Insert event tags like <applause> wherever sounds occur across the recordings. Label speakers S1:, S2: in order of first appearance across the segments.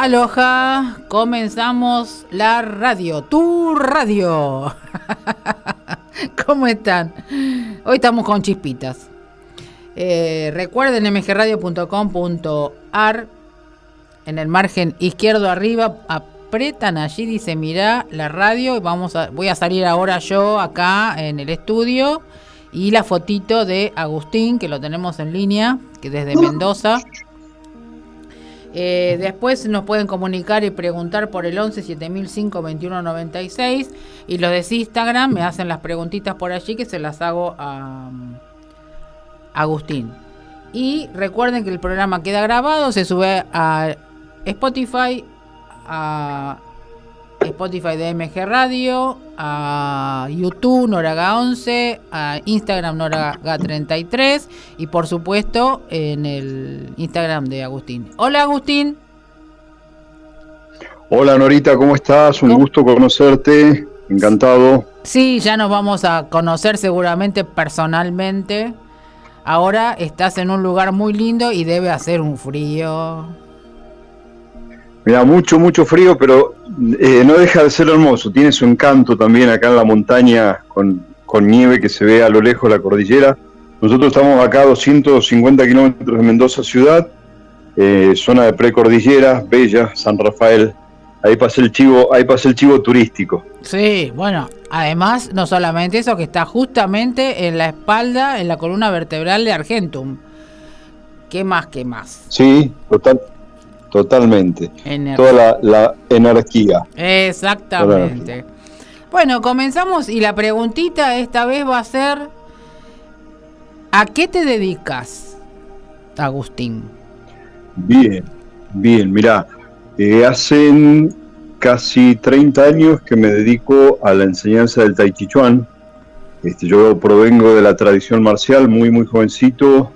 S1: Aloha, comenzamos la radio, tu radio. <laughs> ¿Cómo están? Hoy estamos con chispitas. Eh, recuerden mgradio.com.ar en el margen izquierdo arriba apretan allí dice mira la radio y vamos a voy a salir ahora yo acá en el estudio y la fotito de Agustín que lo tenemos en línea que desde <laughs> Mendoza eh, después nos pueden comunicar y preguntar por el 11 7005 2196 y los de Instagram me hacen las preguntitas por allí que se las hago a, Agustín. Y recuerden que el programa queda grabado, se sube a Spotify, a Spotify de MG Radio, a YouTube Noraga 11, a Instagram Noraga 33 y por supuesto en el Instagram de Agustín. Hola Agustín.
S2: Hola Norita, ¿cómo estás? Un gusto conocerte, encantado.
S1: Sí, ya nos vamos a conocer seguramente personalmente. Ahora estás en un lugar muy lindo y debe hacer un frío.
S2: Mira, mucho, mucho frío, pero eh, no deja de ser hermoso. Tiene su encanto también acá en la montaña con, nieve que se ve a lo lejos la cordillera. Nosotros estamos acá a 250 kilómetros de Mendoza ciudad, eh, zona de precordillera, bella, San Rafael. Ahí pasa el chivo, ahí pasa el chivo turístico.
S1: Sí, bueno, además no solamente eso, que está justamente en la espalda, en la columna vertebral de Argentum. ¿Qué más, qué más?
S2: Sí, total, Totalmente. Toda la, energía.
S1: Exactamente. Bueno, comenzamos y la preguntita esta vez va a ser, ¿a qué te dedicas, Agustín?
S2: Bien, bien, mira, eh, hace casi 30 años que me dedico a la enseñanza del Tai Chi Chuan. Este, yo provengo de la tradición marcial, muy, muy jovencito,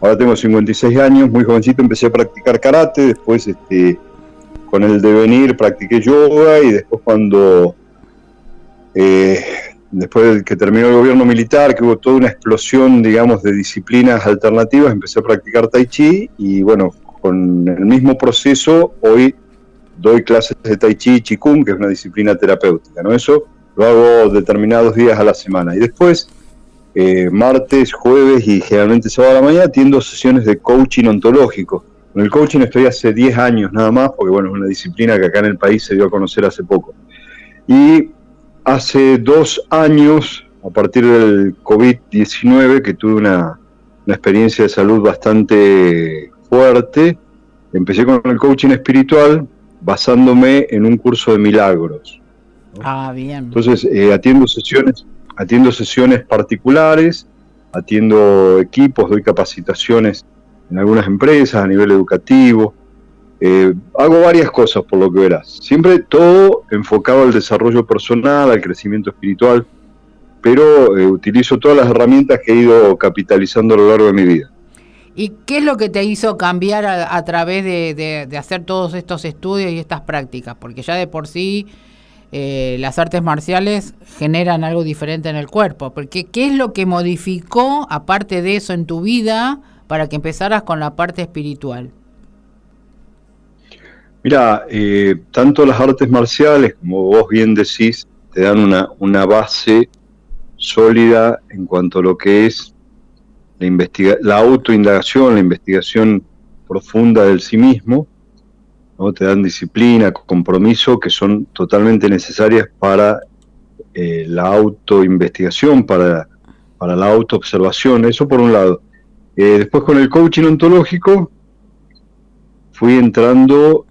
S2: Ahora tengo 56 años, muy jovencito empecé a practicar karate, después este, con el devenir practiqué yoga y después cuando, eh, después de que terminó el gobierno militar, que hubo toda una explosión, digamos, de disciplinas alternativas, empecé a practicar tai chi y bueno, con el mismo proceso hoy doy clases de tai chi y qigong, que es una disciplina terapéutica, ¿no? Eso lo hago determinados días a la semana. Y después eh, martes, jueves y generalmente sábado a la mañana atiendo sesiones de coaching ontológico. Con el coaching estoy hace 10 años nada más, porque bueno, es una disciplina que acá en el país se dio a conocer hace poco. Y hace dos años, a partir del COVID-19, que tuve una, experiencia de salud bastante fuerte, empecé con el coaching espiritual basándome en un curso de milagros.
S1: Ah, bien.
S2: Entonces, eh, atiendo sesiones Atiendo sesiones particulares, atiendo equipos, doy capacitaciones en algunas empresas a nivel educativo. Eh, hago varias cosas por lo que verás. Siempre todo enfocado al desarrollo personal, al crecimiento espiritual, pero eh, utilizo todas las herramientas que he ido capitalizando a lo largo de mi vida.
S1: ¿Y qué es lo que te hizo cambiar a, través de, de, hacer todos estos estudios y estas prácticas? Porque ya de por sí eh, las artes marciales generan algo diferente en el cuerpo. Porque, ¿qué es lo que modificó, aparte de eso, en tu vida para que empezaras con la parte espiritual?
S2: Mira, eh, tanto las artes marciales, como vos bien decís, te dan una, una base sólida en cuanto a lo que es la, investiga la autoindagación, la investigación profunda del sí mismo, te dan disciplina, compromiso, que son totalmente necesarias para eh, la autoinvestigación, para, para la autoobservación, eso por un lado. Eh, después con el coaching ontológico fui entrando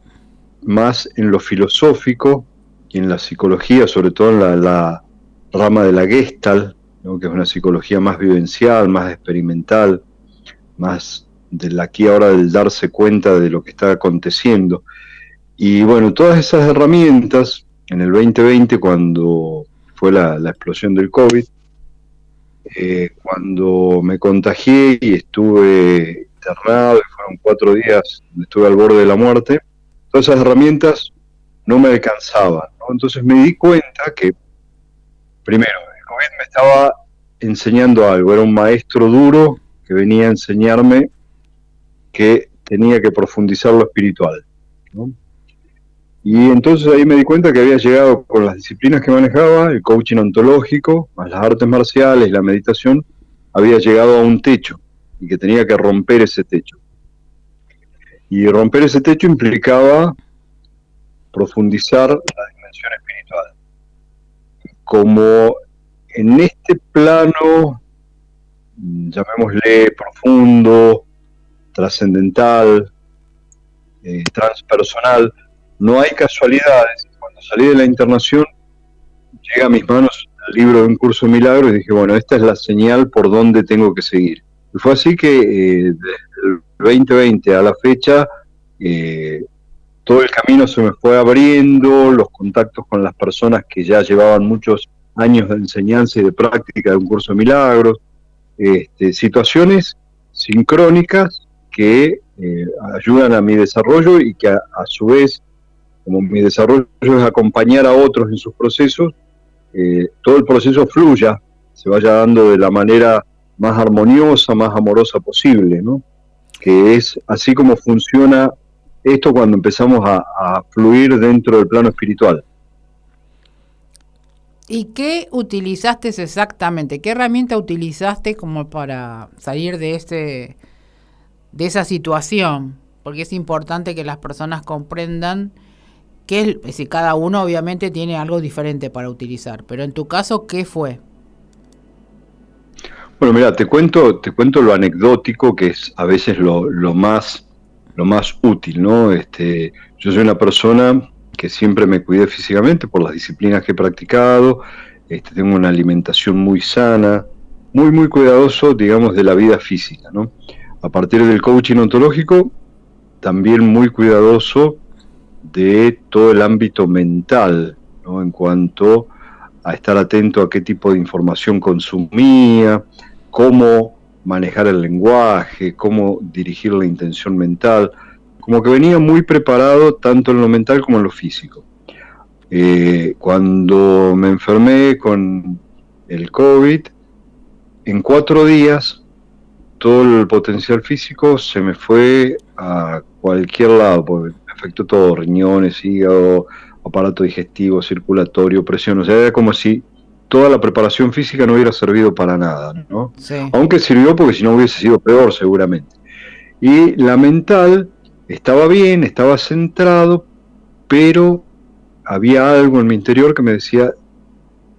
S2: más en lo filosófico y en la psicología, sobre todo en la, rama de la Gestalt, que es una psicología más vivencial, más experimental, más del aquí ahora del darse cuenta de lo que está aconteciendo. Y bueno, todas esas herramientas en el 2020, cuando fue la, explosión del COVID, eh, cuando me contagié y estuve internado, fueron cuatro días, estuve al borde de la muerte, todas esas herramientas no me alcanzaban. Entonces me di cuenta que, primero, el COVID me estaba enseñando algo, era un maestro duro que venía a enseñarme que tenía que profundizar lo espiritual. Y entonces ahí me di cuenta que había llegado con las disciplinas que manejaba, el coaching ontológico, más las artes marciales, la meditación, había llegado a un techo y que tenía que romper ese techo. Y romper ese techo implicaba profundizar la dimensión espiritual. Como en este plano, llamémosle profundo, trascendental, eh, transpersonal, no hay casualidades. Cuando salí de la internación, llega a mis manos el libro de un curso de milagros y dije, bueno, esta es la señal por donde tengo que seguir. Y fue así que eh, desde el 2020 a la fecha, eh, todo el camino se me fue abriendo, los contactos con las personas que ya llevaban muchos años de enseñanza y de práctica de un curso de milagros, este, situaciones sincrónicas que eh, ayudan a mi desarrollo y que a, su vez, como mi desarrollo es acompañar a otros en sus procesos, eh, todo el proceso fluya, se vaya dando de la manera más armoniosa, más amorosa posible, ¿no? que es así como funciona esto cuando empezamos a, fluir dentro del plano espiritual.
S1: ¿Y qué utilizaste exactamente? ¿Qué herramienta utilizaste como para salir de este de esa situación? Porque es importante que las personas comprendan que si cada uno obviamente tiene algo diferente para utilizar, pero en tu caso, ¿qué fue?
S2: Bueno, mira, te cuento, te cuento lo anecdótico que es a veces lo, lo más lo más útil, ¿no? Este, yo soy una persona que siempre me cuidé físicamente por las disciplinas que he practicado, este, tengo una alimentación muy sana, muy, muy cuidadoso, digamos, de la vida física, ¿no? A partir del coaching ontológico, también muy cuidadoso de todo el ámbito mental, ¿no? En cuanto a estar atento a qué tipo de información consumía, cómo manejar el lenguaje, cómo dirigir la intención mental, como que venía muy preparado tanto en lo mental como en lo físico. Eh, cuando me enfermé con el COVID, en cuatro días todo el potencial físico se me fue a cualquier lado, afectó todo, riñones, hígado, aparato digestivo, circulatorio, presión, o sea, era como si toda la preparación física no hubiera servido para nada, ¿no? Aunque sirvió porque si no hubiese sido peor seguramente. Y la mental estaba bien, estaba centrado, pero había algo en mi interior que me decía,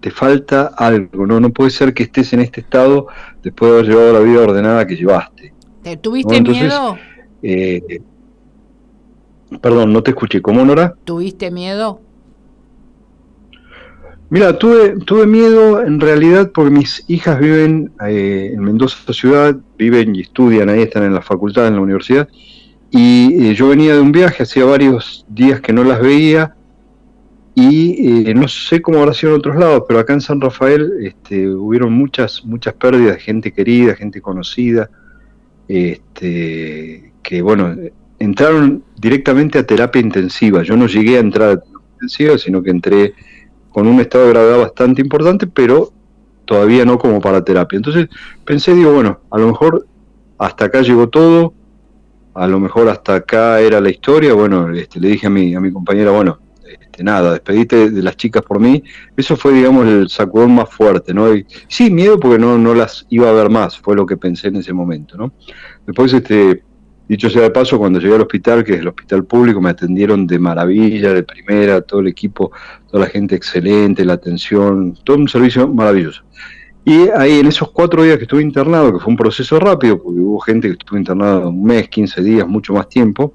S2: te falta algo, no, no puede ser que estés en este estado después de haber llevado la vida ordenada que llevaste.
S1: ¿Tuviste miedo?
S2: Eh, perdón, no te escuché, ¿cómo Nora?
S1: ¿Tuviste miedo?
S2: Mira, tuve, tuve miedo en realidad porque mis hijas viven eh, en Mendoza ciudad, viven y estudian ahí, están en la facultad, en la universidad, y eh, yo venía de un viaje, hacía varios días que no las veía, y eh, no sé cómo habrá sido en otros lados, pero acá en San Rafael este, hubieron muchas, muchas pérdidas de gente querida, gente conocida, este, que bueno, entraron directamente a terapia intensiva. Yo no llegué a entrar a terapia intensiva, sino que entré con un estado de gravedad bastante importante, pero todavía no como para terapia. Entonces pensé, digo, bueno, a lo mejor hasta acá llegó todo, a lo mejor hasta acá era la historia, bueno, este, le dije a mi, a mi compañera, bueno, este, nada, despedite de las chicas por mí, eso fue, digamos, el sacudón más fuerte, ¿no? Sí, miedo porque no, no las iba a ver más, fue lo que pensé en ese momento, ¿no? Después, este, Dicho sea de paso, cuando llegué al hospital, que es el hospital público, me atendieron de maravilla, de primera, todo el equipo, toda la gente excelente, la atención, todo un servicio maravilloso. Y ahí en esos cuatro días que estuve internado, que fue un proceso rápido, porque hubo gente que estuvo internada un mes, 15 días, mucho más tiempo,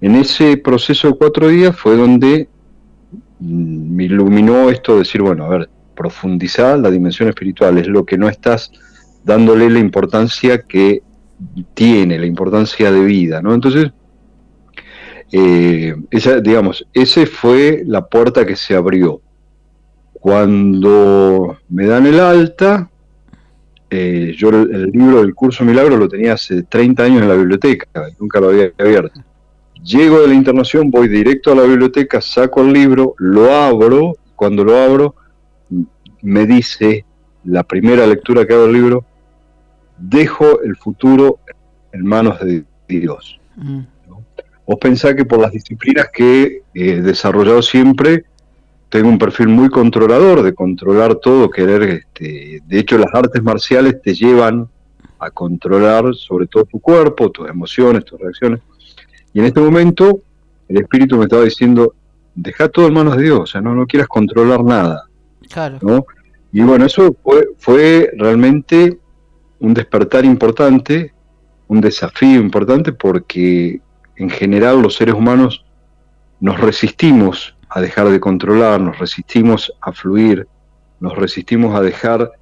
S2: en ese proceso de cuatro días fue donde mm, me iluminó esto de decir, bueno, a ver, profundizar la dimensión espiritual, es lo que no estás dándole la importancia que tiene, la importancia de vida, ¿no? Entonces, eh, esa, digamos, ese fue la puerta que se abrió. Cuando me dan el alta, eh, yo el, libro del curso Milagro lo tenía hace 30 años en la biblioteca, nunca lo había abierto. Llego de la internación, voy directo a la biblioteca, saco el libro, lo abro, cuando lo abro, me dice, la primera lectura que hago del libro, dejo el futuro en manos de Dios. Mm. Vos pensás que por las disciplinas que he desarrollado siempre, tengo un perfil muy controlador, de controlar todo, querer, este, de hecho las artes marciales te llevan a controlar sobre todo tu cuerpo, tus emociones, tus reacciones. Y en este momento el espíritu me estaba diciendo, deja todo en manos de Dios, o sea, no, no quieras controlar nada. Claro. ¿no? Y bueno, eso fue, fue realmente un despertar importante, un desafío importante, porque en general los seres humanos nos resistimos a dejar de controlar, nos resistimos a fluir, nos resistimos a dejar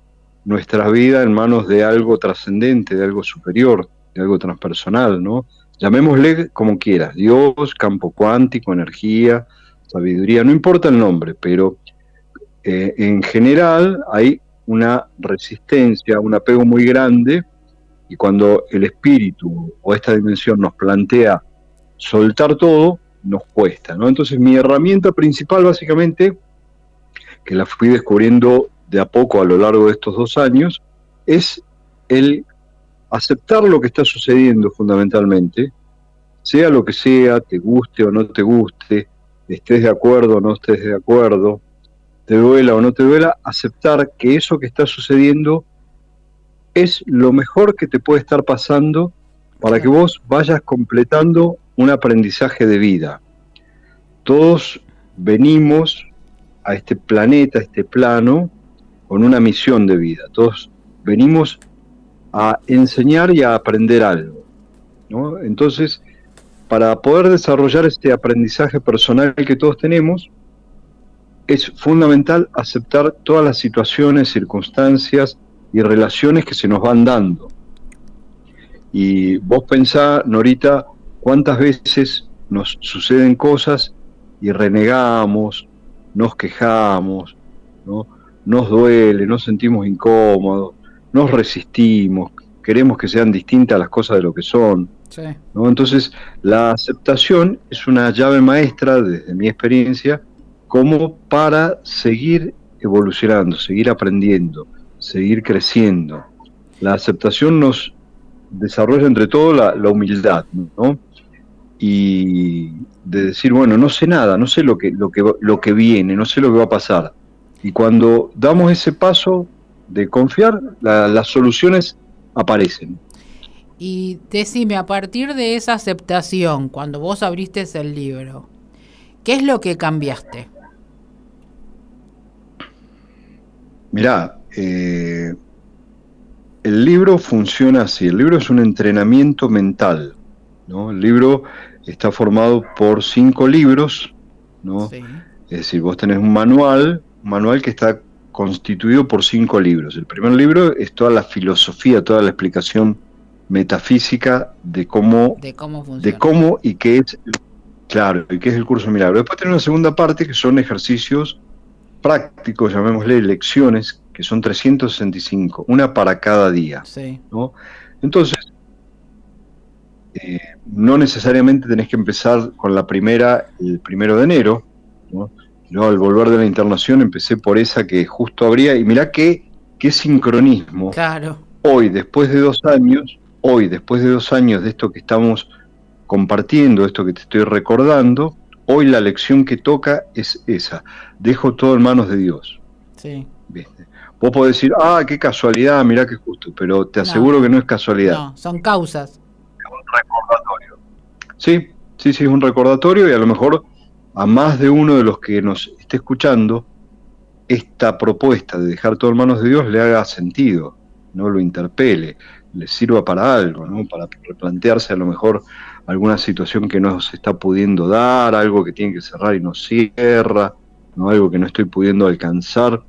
S2: nuestra vida en manos de algo trascendente, de algo superior, de algo transpersonal, ¿no? Llamémosle como quieras, Dios, campo cuántico, energía, sabiduría, no importa el nombre, pero eh, en general hay una resistencia, un apego muy grande, y cuando el espíritu o esta dimensión nos plantea soltar todo, nos cuesta, ¿no? Entonces mi herramienta principal básicamente, que la fui descubriendo de a poco a lo largo de estos dos años, es el aceptar lo que está sucediendo fundamentalmente, sea lo que sea, te guste o no te guste, estés de acuerdo o no estés de acuerdo, te duela o no te duela, aceptar que eso que está sucediendo es lo mejor que te puede estar pasando para que vos vayas completando un aprendizaje de vida. Todos venimos a este planeta, a este plano, con una misión de vida. Todos venimos a enseñar y a aprender algo. Entonces, para poder desarrollar este aprendizaje personal que todos tenemos, es fundamental aceptar todas las situaciones, circunstancias y relaciones que se nos van dando. Y vos pensá, Norita, cuántas veces nos suceden cosas y renegamos, nos quejamos, ¿no? nos duele, nos sentimos incómodos, nos resistimos, queremos que sean distintas las cosas de lo que son. ¿no? Entonces, la aceptación es una llave maestra, desde mi experiencia, como para seguir evolucionando, seguir aprendiendo, seguir creciendo. La aceptación nos desarrolla entre todo la, humildad, ¿no? Y de decir, bueno, no sé nada, no sé lo que, lo, que, lo que viene, no sé lo que va a pasar. Y cuando damos ese paso de confiar, las soluciones aparecen.
S1: Y decime, a partir de esa aceptación, cuando vos abriste el libro, ¿qué es lo que cambiaste?
S2: Mirá, eh, el libro funciona así, el libro es un entrenamiento mental, ¿no? El libro está formado por cinco libros, ¿no? Es decir, vos tenés un manual, un manual que está constituido por cinco libros. El primer libro es toda la filosofía, toda la explicación metafísica de cómo,
S1: de cómo,
S2: de cómo y qué es, claro, y qué es el curso milagro. Después tiene una segunda parte que son ejercicios prácticos, llamémosle lecciones, que son 365, una para cada día. ¿no? Entonces, eh, no necesariamente tenés que empezar con la primera el primero de enero. ¿no? Yo al volver de la internación empecé por esa que justo habría, y mirá qué, qué sincronismo.
S1: Claro.
S2: Hoy, después de dos años, hoy, después de dos años de esto que estamos compartiendo, esto que te estoy recordando, Hoy la lección que toca es esa. Dejo todo en manos de Dios.
S1: Sí.
S2: Vos podés decir, ah, qué casualidad, mirá qué justo, pero te aseguro que no es casualidad. No,
S1: son causas.
S2: Es un recordatorio. Sí, sí, sí, es un recordatorio y a lo mejor a más de uno de los que nos esté escuchando, esta propuesta de dejar todo en manos de Dios le haga sentido, no lo interpele, le sirva para algo, ¿no? para replantearse a lo mejor alguna situación que no se está pudiendo dar, algo que tiene que cerrar y no cierra, ¿no? algo que no estoy pudiendo alcanzar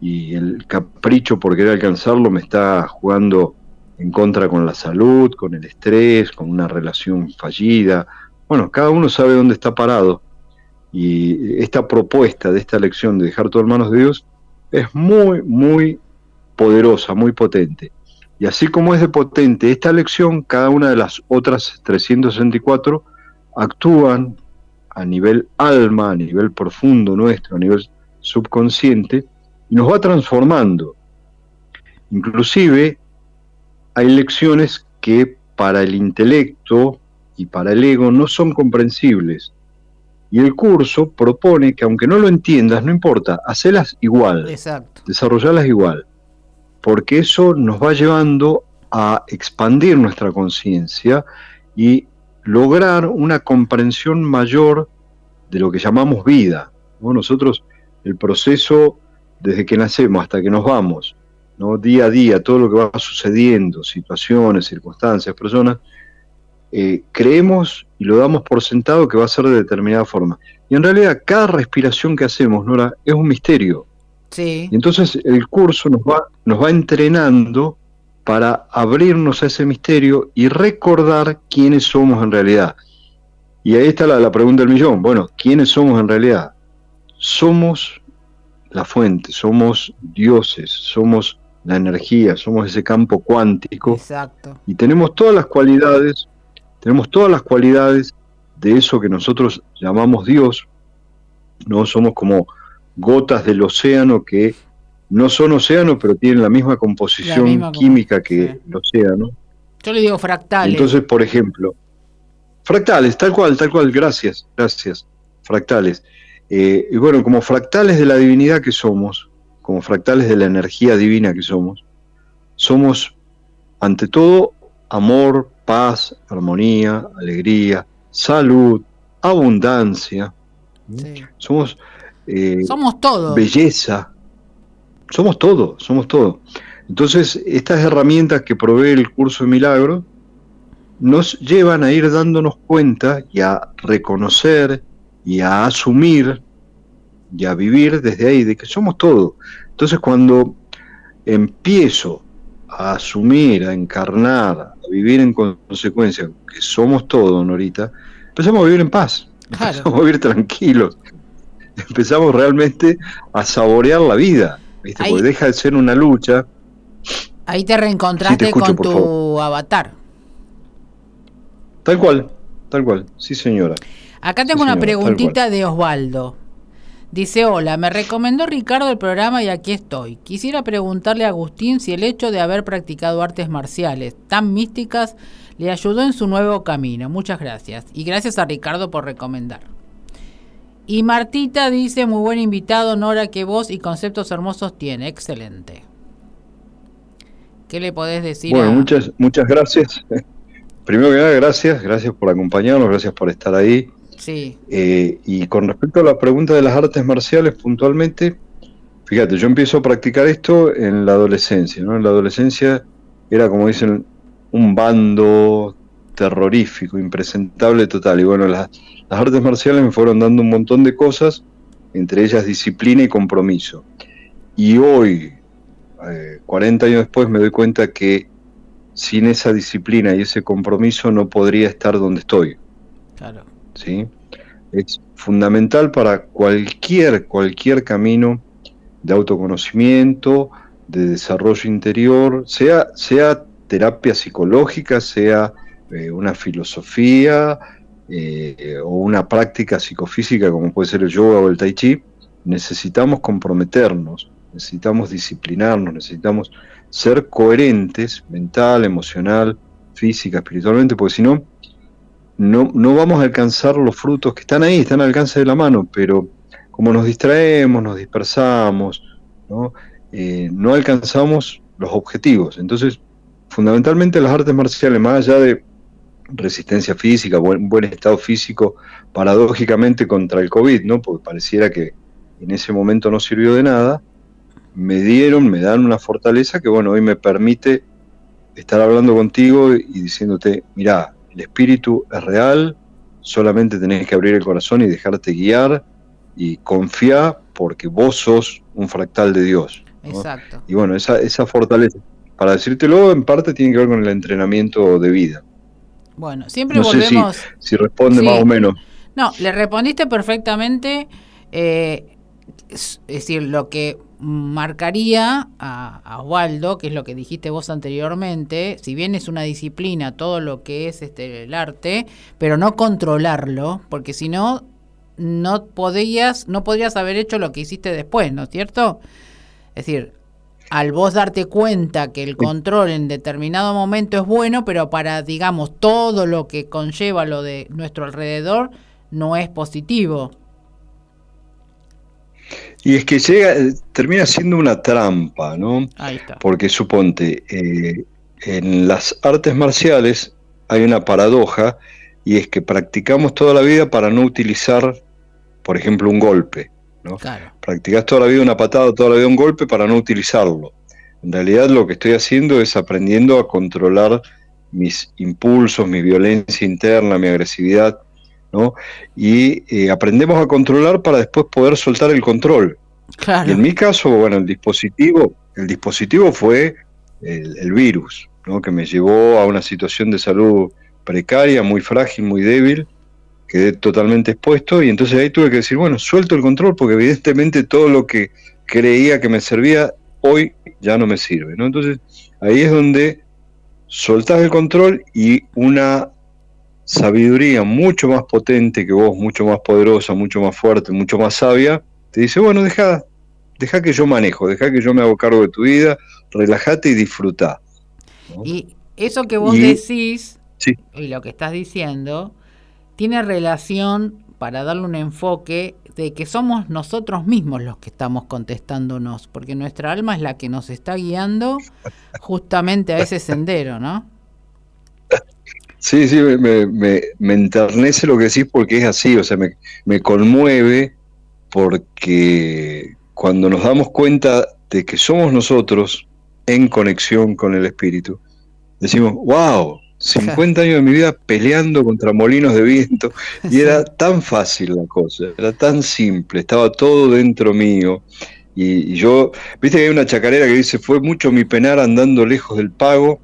S2: y el capricho por querer alcanzarlo me está jugando en contra con la salud, con el estrés, con una relación fallida. Bueno, cada uno sabe dónde está parado y esta propuesta de esta lección de dejar todo en manos de Dios es muy, muy poderosa, muy potente. Y así como es de potente esta lección, cada una de las otras 364 actúan a nivel alma, a nivel profundo nuestro, a nivel subconsciente, y nos va transformando. Inclusive hay lecciones que para el intelecto y para el ego no son comprensibles. Y el curso propone que aunque no lo entiendas, no importa, hacelas igual,
S1: Exacto.
S2: desarrollarlas igual, porque eso nos va llevando a expandir nuestra conciencia y lograr una comprensión mayor de lo que llamamos vida. ¿no? Nosotros, el proceso desde que nacemos hasta que nos vamos, ¿no? día a día, todo lo que va sucediendo, situaciones, circunstancias, personas, eh, creemos y lo damos por sentado que va a ser de determinada forma. Y en realidad cada respiración que hacemos, Nora, es un misterio.
S1: Sí.
S2: Y entonces el curso nos va, nos va entrenando para abrirnos a ese misterio y recordar quiénes somos en realidad. Y ahí está la, la pregunta del millón. Bueno, ¿quiénes somos en realidad? Somos la fuente, somos dioses, somos la energía, somos ese campo cuántico
S1: Exacto.
S2: y tenemos todas las cualidades, tenemos todas las cualidades de eso que nosotros llamamos Dios, no somos como gotas del océano que no son océano, pero tienen la misma composición
S1: La misma
S2: química que
S1: sí.
S2: el océano.
S1: Yo le digo fractales.
S2: Entonces, por ejemplo, fractales, tal cual, tal cual, gracias, gracias, fractales. Eh, y bueno, como fractales de la divinidad que somos, como fractales de la energía divina que somos, somos, ante todo, amor, paz, armonía, alegría, salud, abundancia.
S1: Sí.
S2: Somos eh,
S1: Somos todos.
S2: belleza. Somos todo, somos todo. Entonces, estas herramientas que provee el curso de milagros nos llevan a ir dándonos cuenta y a reconocer y a asumir y a vivir desde ahí, de que somos todo. Entonces, cuando empiezo a asumir, a encarnar, a vivir en consecuencia, que somos todo, Norita, empezamos a vivir en paz,
S1: Claro.
S2: empezamos a vivir tranquilos, <laughs> empezamos realmente a saborear la vida, ¿viste?
S1: Ahí-
S2: porque deja de ser una lucha.
S1: Ahí te reencontraste
S2: Sí, te escucho,
S1: con tu
S2: favor.
S1: avatar.
S2: Tal cual, tal cual, sí señora.
S1: Acá tengo
S2: Sí,
S1: una
S2: señora,
S1: preguntita de Osvaldo. Dice, hola, me recomendó Ricardo el programa y aquí estoy. Quisiera preguntarle a Agustín si el hecho de haber practicado artes marciales tan místicas le ayudó en su nuevo camino. Muchas gracias. Y gracias a Ricardo por recomendar. Y Martita dice, muy buen invitado, Nora, que voz y conceptos hermosos tiene. Excelente. ¿Qué le podés decir?
S2: Bueno,
S1: a-
S2: muchas, muchas gracias. <laughs> Primero que nada, gracias, gracias por acompañarnos, gracias por estar ahí.
S1: Sí,
S2: Eh, y con respecto a la pregunta de las artes marciales puntualmente, fíjate, yo empiezo a practicar esto en la adolescencia, ¿no? En la adolescencia era, como dicen, un bando terrorífico, impresentable total. Y bueno, las, las artes marciales me fueron dando un montón de cosas, entre ellas disciplina y compromiso. Y hoy, eh, 40 años después, me doy cuenta que sin esa disciplina y ese compromiso no podría estar donde estoy.
S1: claro.
S2: ¿sí? Es fundamental para cualquier, cualquier camino de autoconocimiento, de desarrollo interior, sea, sea terapia psicológica, sea eh, una filosofía eh, o una práctica psicofísica como puede ser el yoga o el tai chi, necesitamos comprometernos, necesitamos disciplinarnos, necesitamos ser coherentes mental, emocional, física, espiritualmente, porque si no, no, vamos a alcanzar los frutos que están ahí, están al alcance de la mano, pero como nos distraemos, nos dispersamos, no, Eh, no alcanzamos los objetivos. Entonces, fundamentalmente las artes marciales, más allá de resistencia física, buen, buen estado físico, paradójicamente contra el COVID, ¿no? porque pareciera que en ese momento no sirvió de nada, me dieron, me dan una fortaleza que, bueno, hoy me permite estar hablando contigo y diciéndote, mirá, el espíritu es real, solamente tenés que abrir el corazón y dejarte guiar y confiar porque vos sos un fractal de Dios. ¿no?
S1: Exacto.
S2: Y bueno, esa, esa fortaleza, para decírtelo, en parte tiene que ver con el entrenamiento de vida.
S1: Bueno, siempre
S2: No sé si,
S1: volvemos...
S2: si responde
S1: Sí.
S2: más o menos.
S1: No, le respondiste perfectamente. eh, es decir, lo que marcaría a, a Osvaldo, que es lo que dijiste vos anteriormente, si bien es una disciplina todo lo que es este el arte, pero no controlarlo, porque si no no podías no podrías haber hecho lo que hiciste después, ¿no es cierto? Es decir, al vos darte cuenta que el control en determinado momento es bueno, pero para, digamos, todo lo que conlleva lo de nuestro alrededor, no es positivo.
S2: Y es que llega, termina siendo una trampa, ¿no? Ahí está. Porque suponte, eh, en las artes marciales hay una paradoja y es que practicamos toda la vida para no utilizar, por ejemplo, un golpe. ¿No? Practicas toda la vida una patada, toda la vida un golpe para no utilizarlo. En realidad lo que estoy haciendo es aprendiendo a controlar mis impulsos, mi violencia interna, mi agresividad, ¿no? Y eh, aprendemos a controlar para después poder soltar el control. Y en mi caso, bueno, el dispositivo, el dispositivo fue el, virus, ¿no? Que me llevó a una situación de salud precaria, muy frágil, muy débil, quedé totalmente expuesto y entonces ahí tuve que decir, bueno, suelto el control porque evidentemente todo lo que creía que me servía hoy ya no me sirve, ¿no? Entonces ahí es donde soltás el control y una sabiduría mucho más potente que vos, mucho más poderosa, mucho más fuerte, mucho más sabia, te dice, bueno, deja, deja que yo manejo, deja que yo me hago cargo de tu vida, relájate y disfruta.
S1: Y eso que vos decís y lo que estás diciendo tiene relación para darle un enfoque de que somos nosotros mismos los que estamos contestándonos, porque nuestra alma es la que nos está guiando justamente a ese sendero, ¿no?
S2: Sí, sí, me, me, enternece lo que decís porque es así, o sea, me, me conmueve porque cuando nos damos cuenta de que somos nosotros en conexión con el espíritu, decimos, wow, 50 años de mi vida peleando contra molinos de viento y era <laughs> tan fácil la cosa, era tan simple, estaba todo dentro mío. Y, yo, viste que hay una chacarera que dice, fue mucho mi penar andando lejos del pago,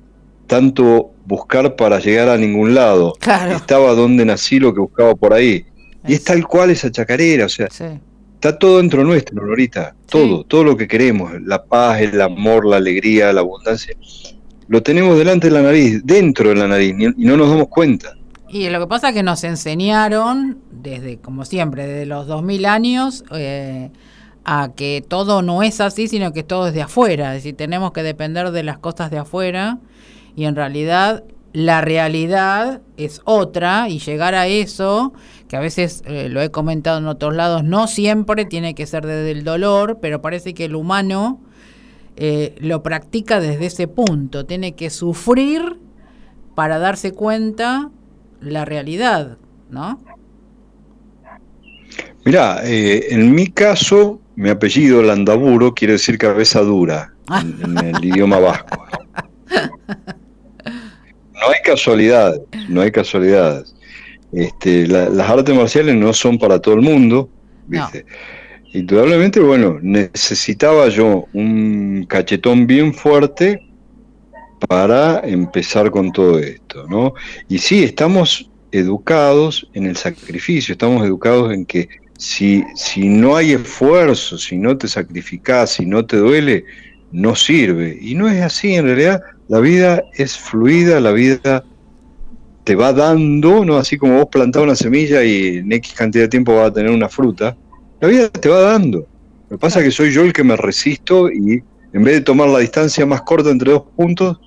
S2: tanto buscar para llegar a ningún lado. Estaba donde nací lo que buscaba por ahí. Y es tal cual esa chacarera, o sea, está todo dentro nuestro, Norita, todo, todo lo que queremos, la paz, el amor, la alegría, la abundancia lo tenemos delante de la nariz, dentro de la nariz, y no nos damos cuenta.
S1: Y lo que pasa es que nos enseñaron, desde, como siempre, desde los 2000 años, eh, a que todo no es así, sino que todo es de afuera. Es decir, tenemos que depender de las cosas de afuera, y en realidad la realidad es otra, y llegar a eso, que a veces eh, lo he comentado en otros lados, no siempre tiene que ser desde el dolor, pero parece que el humano eh, lo practica desde ese punto. Tiene que sufrir para darse cuenta la realidad, ¿no?
S2: Mira, eh, en mi caso, mi apellido Landaburo quiere decir cabeza dura en, el <laughs> idioma vasco. No hay casualidades, no hay casualidades. Este, las artes marciales no son para todo el mundo, ¿viste? Indudablemente, bueno, necesitaba yo un cachetón bien fuerte para empezar con todo esto, ¿no? Y sí, estamos educados en el sacrificio, estamos educados en que si, si no hay esfuerzo, si no te sacrificas, si no te duele, no sirve. Y no es así, en realidad la vida es fluida, la vida te va dando, ¿no? Así como vos plantás una semilla y en X cantidad de tiempo vas a tener una fruta, la vida te va dando. Lo que pasa es que soy yo el que me resisto y en vez de tomar la distancia más corta entre dos puntos,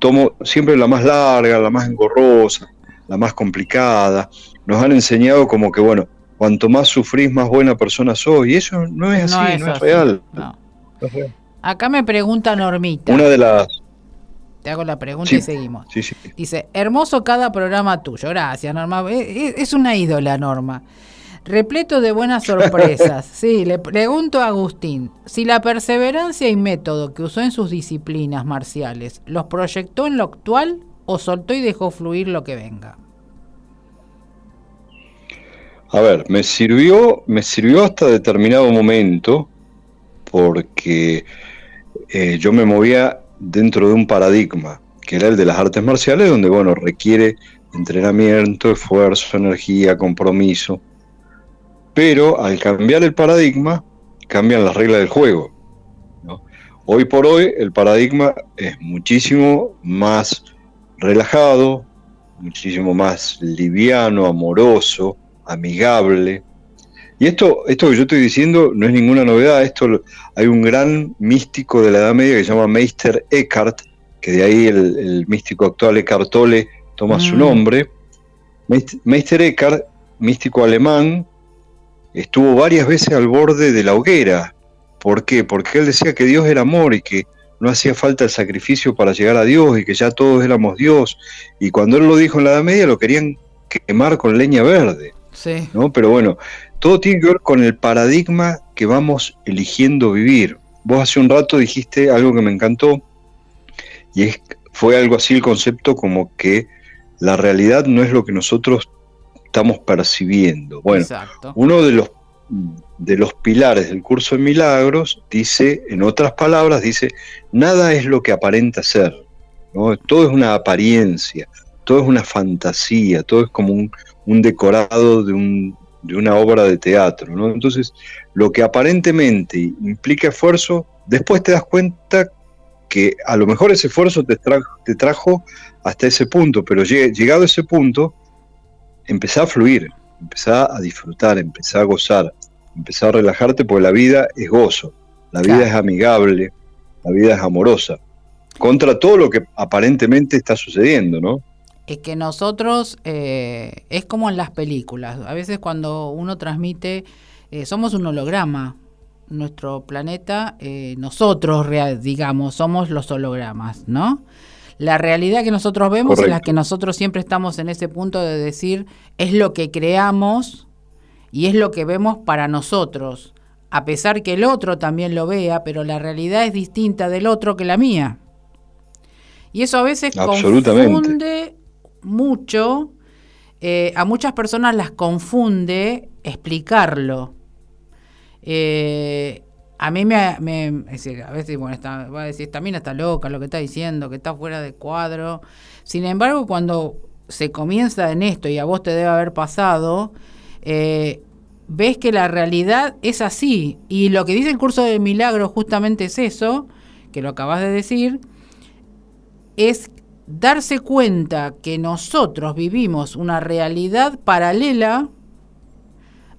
S2: tomo siempre la más larga, la más engorrosa, la más complicada. Nos han enseñado como que, bueno, cuanto más sufrís, más buena persona sos. Y eso no es así, no es, real.
S1: Acá me pregunta Normita.
S2: Una de las...
S1: Te hago la pregunta y seguimos. Dice, hermoso cada programa tuyo. Gracias, Norma. Es una ídola, Norma repleto de buenas sorpresas. <laughs> Sí, le pregunto a Agustín, si la perseverancia y método que usó en sus disciplinas marciales los proyectó en lo actual o soltó y dejó fluir lo que venga.
S2: A ver, me sirvió, me sirvió hasta determinado momento porque eh, yo me movía dentro de un paradigma, que era el de las artes marciales, donde bueno, requiere entrenamiento, esfuerzo, energía, compromiso. Pero al cambiar el paradigma, cambian las reglas del juego. Hoy por hoy el paradigma es muchísimo más relajado, muchísimo más liviano, amoroso, amigable. Y esto, esto que yo estoy diciendo no es ninguna novedad, esto hay un gran místico de la Edad Media que se llama Meister Eckhart, que de ahí el, místico actual Eckhart Tolle toma su mm. nombre. Meister Eckhart, místico alemán, estuvo varias veces al borde de la hoguera. ¿Por qué? Porque él decía que Dios era amor y que no hacía falta el sacrificio para llegar a Dios y que ya todos éramos Dios. Y cuando él lo dijo en la Edad Media lo querían quemar con leña verde. Sí. ¿no? Pero bueno, todo tiene que ver con el paradigma que vamos eligiendo vivir. Vos hace un rato dijiste algo que me encantó y es, fue algo así el concepto como que la realidad no es lo que nosotros estamos percibiendo. Bueno, uno de los, de los pilares del curso de milagros dice, en otras palabras, dice, nada es lo que aparenta ser, ¿no? todo es una apariencia, todo es una fantasía, todo es como un, un decorado de un, de una obra de teatro. ¿no? Entonces, lo que aparentemente implica esfuerzo, después te das cuenta que a lo mejor ese esfuerzo te, te trajo hasta ese punto, pero llegado a ese punto, empezá a fluir, empezá a disfrutar, empezá a gozar, empezá a relajarte, porque la vida es gozo, la vida es amigable, la vida es amorosa, contra todo lo que aparentemente está sucediendo, ¿no?
S1: es que nosotros, eh, es como en las películas, a veces cuando uno transmite, eh, somos un holograma, nuestro planeta, eh, nosotros, digamos, somos los hologramas, ¿no? La realidad que nosotros vemos es la que nosotros siempre estamos en ese punto de decir, es lo que creamos y es lo que vemos para nosotros, a pesar que el otro también lo vea, pero la realidad es distinta del otro que la mía. Y eso a veces confunde mucho, eh, a muchas personas las confunde explicarlo. Eh, a mí me, me a veces bueno, está, va a decir, esta mina está loca, lo que está diciendo, que está fuera de cuadro. Sin embargo, cuando se comienza en esto y a vos te debe haber pasado, eh, ves que la realidad es así. Y lo que dice el curso de milagros justamente es eso, que lo acabas de decir, es darse cuenta que nosotros vivimos una realidad paralela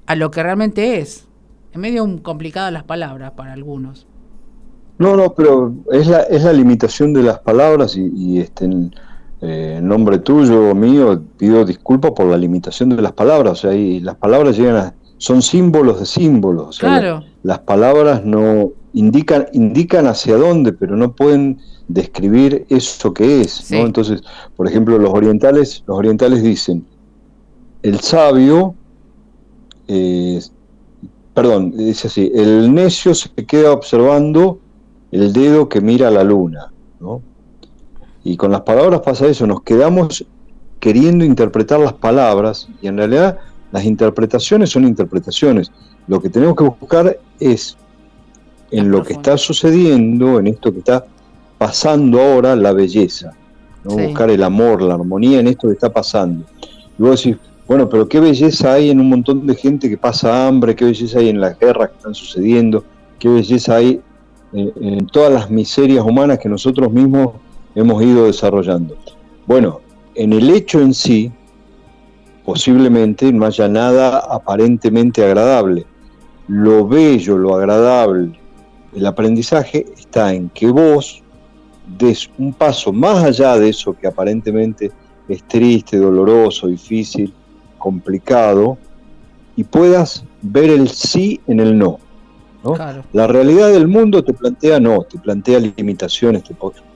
S1: a lo que realmente es. Es medio complicadas las palabras para algunos.
S2: No, no, pero es la, es la limitación de las palabras y, este, eh, en, nombre tuyo o mío pido disculpas por la limitación de las palabras. O sea, y las palabras llegan a, son símbolos de símbolos. claro. las palabras no indican, indican hacia dónde, pero no pueden describir eso que es, ¿no? Entonces, por ejemplo, los orientales, los orientales dicen, el sabio, eh, perdón, dice así, el necio se queda observando el dedo que mira a la luna, ¿no? Y con las palabras pasa eso, nos quedamos queriendo interpretar las palabras y en realidad las interpretaciones son interpretaciones. Lo que tenemos que buscar es en lo que está sucediendo, en esto que está pasando ahora la belleza, ¿no? buscar el amor, la armonía en esto que está pasando. Y vos decís, bueno, pero qué belleza hay en un montón de gente que pasa hambre, qué belleza hay en las guerras que están sucediendo, qué belleza hay en, todas las miserias humanas que nosotros mismos hemos ido desarrollando. Bueno, en el hecho en sí, posiblemente no haya nada aparentemente agradable. Lo bello, lo agradable, el aprendizaje está en que vos des un paso más allá de eso que aparentemente es triste, doloroso, difícil, complicado, y puedas ver el sí en el no. La realidad del mundo te plantea no, te plantea limitaciones, te,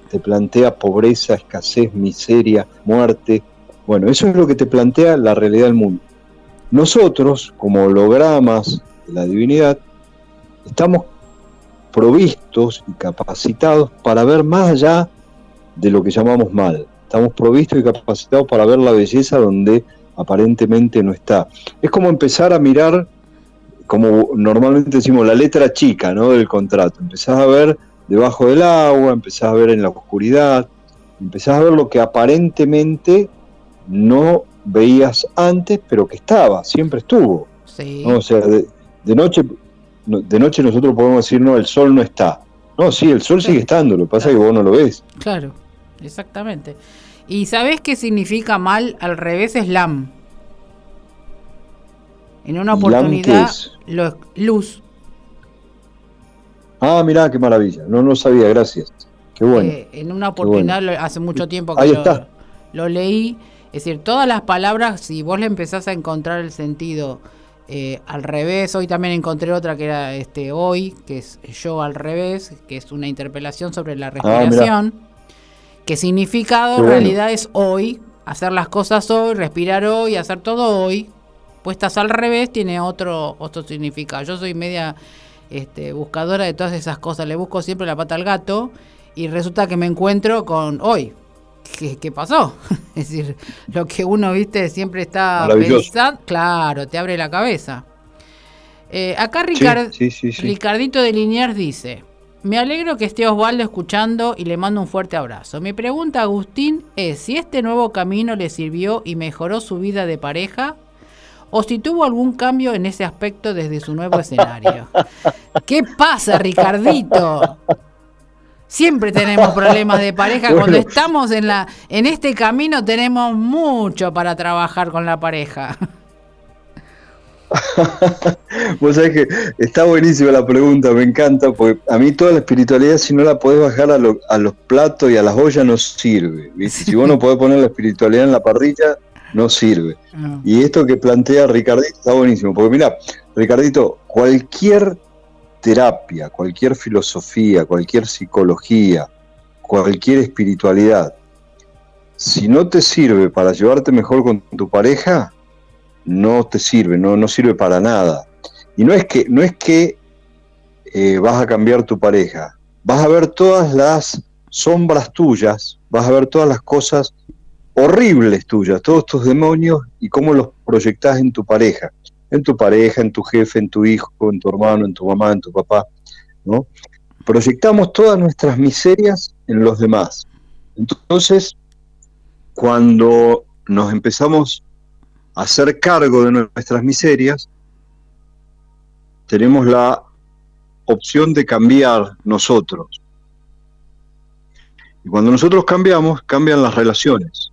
S2: te plantea pobreza, escasez, miseria, muerte. Bueno, eso es lo que te plantea la realidad del mundo. Nosotros, como hologramas de la divinidad, estamos provistos y capacitados para ver más allá de lo que llamamos mal. Estamos provistos y capacitados para ver la belleza donde aparentemente no está. Es como empezar a mirar, como normalmente decimos, la letra chica ¿no? del contrato. Empezás a ver debajo del agua, empezás a ver en la oscuridad, empezás a ver lo que aparentemente no veías antes, pero que estaba, siempre estuvo. O sea, de, de, noche de noche nosotros podemos decir, no, el sol no está. No, sí, el sol sigue estando, lo que pasa es que vos no lo ves.
S1: Claro, exactamente. ¿Y sabés qué significa mal al revés es lam? En una oportunidad, luz.
S2: Ah, mirá, qué maravilla. No, no sabía, gracias. Qué bueno.
S1: Eh, en una oportunidad, hace mucho tiempo que lo, lo, leí. Es decir, todas las palabras, si vos le empezás a encontrar el sentido eh, al revés, hoy también encontré otra que era este hoy, que es yo al revés, que es una interpelación sobre la ah, respiración, que significado en realidad es hoy, hacer las cosas hoy, respirar hoy, hacer todo hoy, puestas al revés tiene otro, otro significado. Yo soy media este, buscadora de todas esas cosas, le busco siempre la pata al gato y resulta que me encuentro con hoy. ¿Qué, pasó? <laughs> es decir, lo que uno, viste, siempre está pensando, claro, te abre la cabeza. Eh, acá Ricardito de Liniers dice, me alegro que esté Osvaldo escuchando y le mando un fuerte abrazo. Mi pregunta, Agustín, es si este nuevo camino le sirvió y mejoró su vida de pareja o si tuvo algún cambio en ese aspecto desde su nuevo escenario. <laughs> ¿Qué pasa, Ricardito? Siempre tenemos problemas de pareja. Cuando estamos en, la, en este camino tenemos mucho para trabajar con la pareja. <laughs>
S2: Vos sabés que está buenísima la pregunta, me encanta, porque a mí toda la espiritualidad, si no la podés bajar a, los platos y a las ollas, no sirve. Si vos no podés poner la espiritualidad en la parrilla, no sirve. Ah. Y esto que plantea Ricardito está buenísimo, porque mira, Ricardito, cualquier terapia, cualquier filosofía, cualquier psicología, cualquier espiritualidad, si no te sirve para llevarte mejor con tu pareja, no te sirve, no, no sirve para nada. Y no es que, no es que eh, vas a cambiar tu pareja, vas a ver todas las sombras tuyas, vas a ver todas las cosas horribles tuyas, todos tus demonios y cómo los proyectas en tu pareja en tu pareja, en tu jefe, en tu hijo, en tu hermano, en tu mamá, en tu papá, ¿no? Proyectamos todas nuestras miserias en los demás. Entonces, cuando nos empezamos hacer cargo de nuestras miserias, tenemos la opción de cambiar nosotros. Y cuando nosotros cambiamos, cambian las relaciones.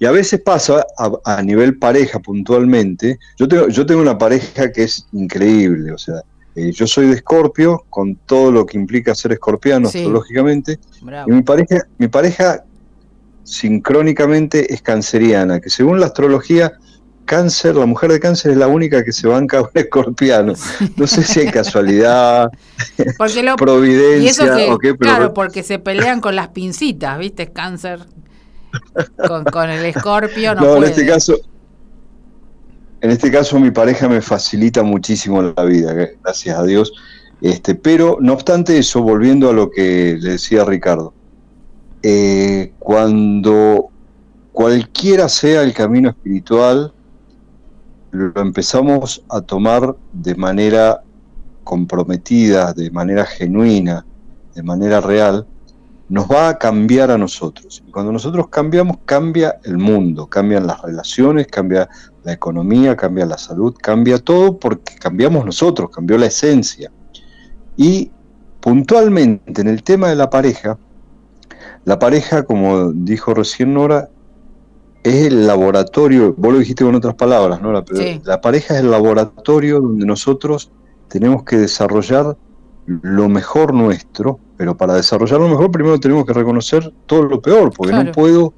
S2: Y a veces pasa a, nivel pareja puntualmente. Yo tengo, yo tengo una pareja que es increíble, o sea, eh, yo soy de Escorpio, con todo lo que implica ser escorpiano astrológicamente. Y mi pareja, mi pareja sincrónicamente es canceriana, que según la astrología, cáncer, la mujer de cáncer es la única que se banca un <laughs> escorpiano. No sé si hay casualidad, <laughs> providencia
S1: o qué, pero... Claro, porque se pelean con las pincitas, ¿viste? Cáncer con, el escorpio no,
S2: en este caso en este caso mi pareja me facilita muchísimo la vida gracias a Dios este pero no obstante eso volviendo a lo que le decía Ricardo eh, cuando cualquiera sea el camino espiritual lo empezamos a tomar de manera comprometida, de manera genuina, de manera real, nos va a cambiar a nosotros. Y cuando nosotros cambiamos, cambia el mundo, cambian las relaciones, cambia la economía, cambia la salud, cambia todo porque cambiamos nosotros, cambió la esencia. Y puntualmente en el tema de la pareja, la pareja, como dijo recién Nora, es el laboratorio, vos lo dijiste con otras palabras, Nora, pero la pareja es el laboratorio donde nosotros tenemos que desarrollar lo mejor nuestro, pero para desarrollar lo mejor primero tenemos que reconocer todo lo peor, porque no puedo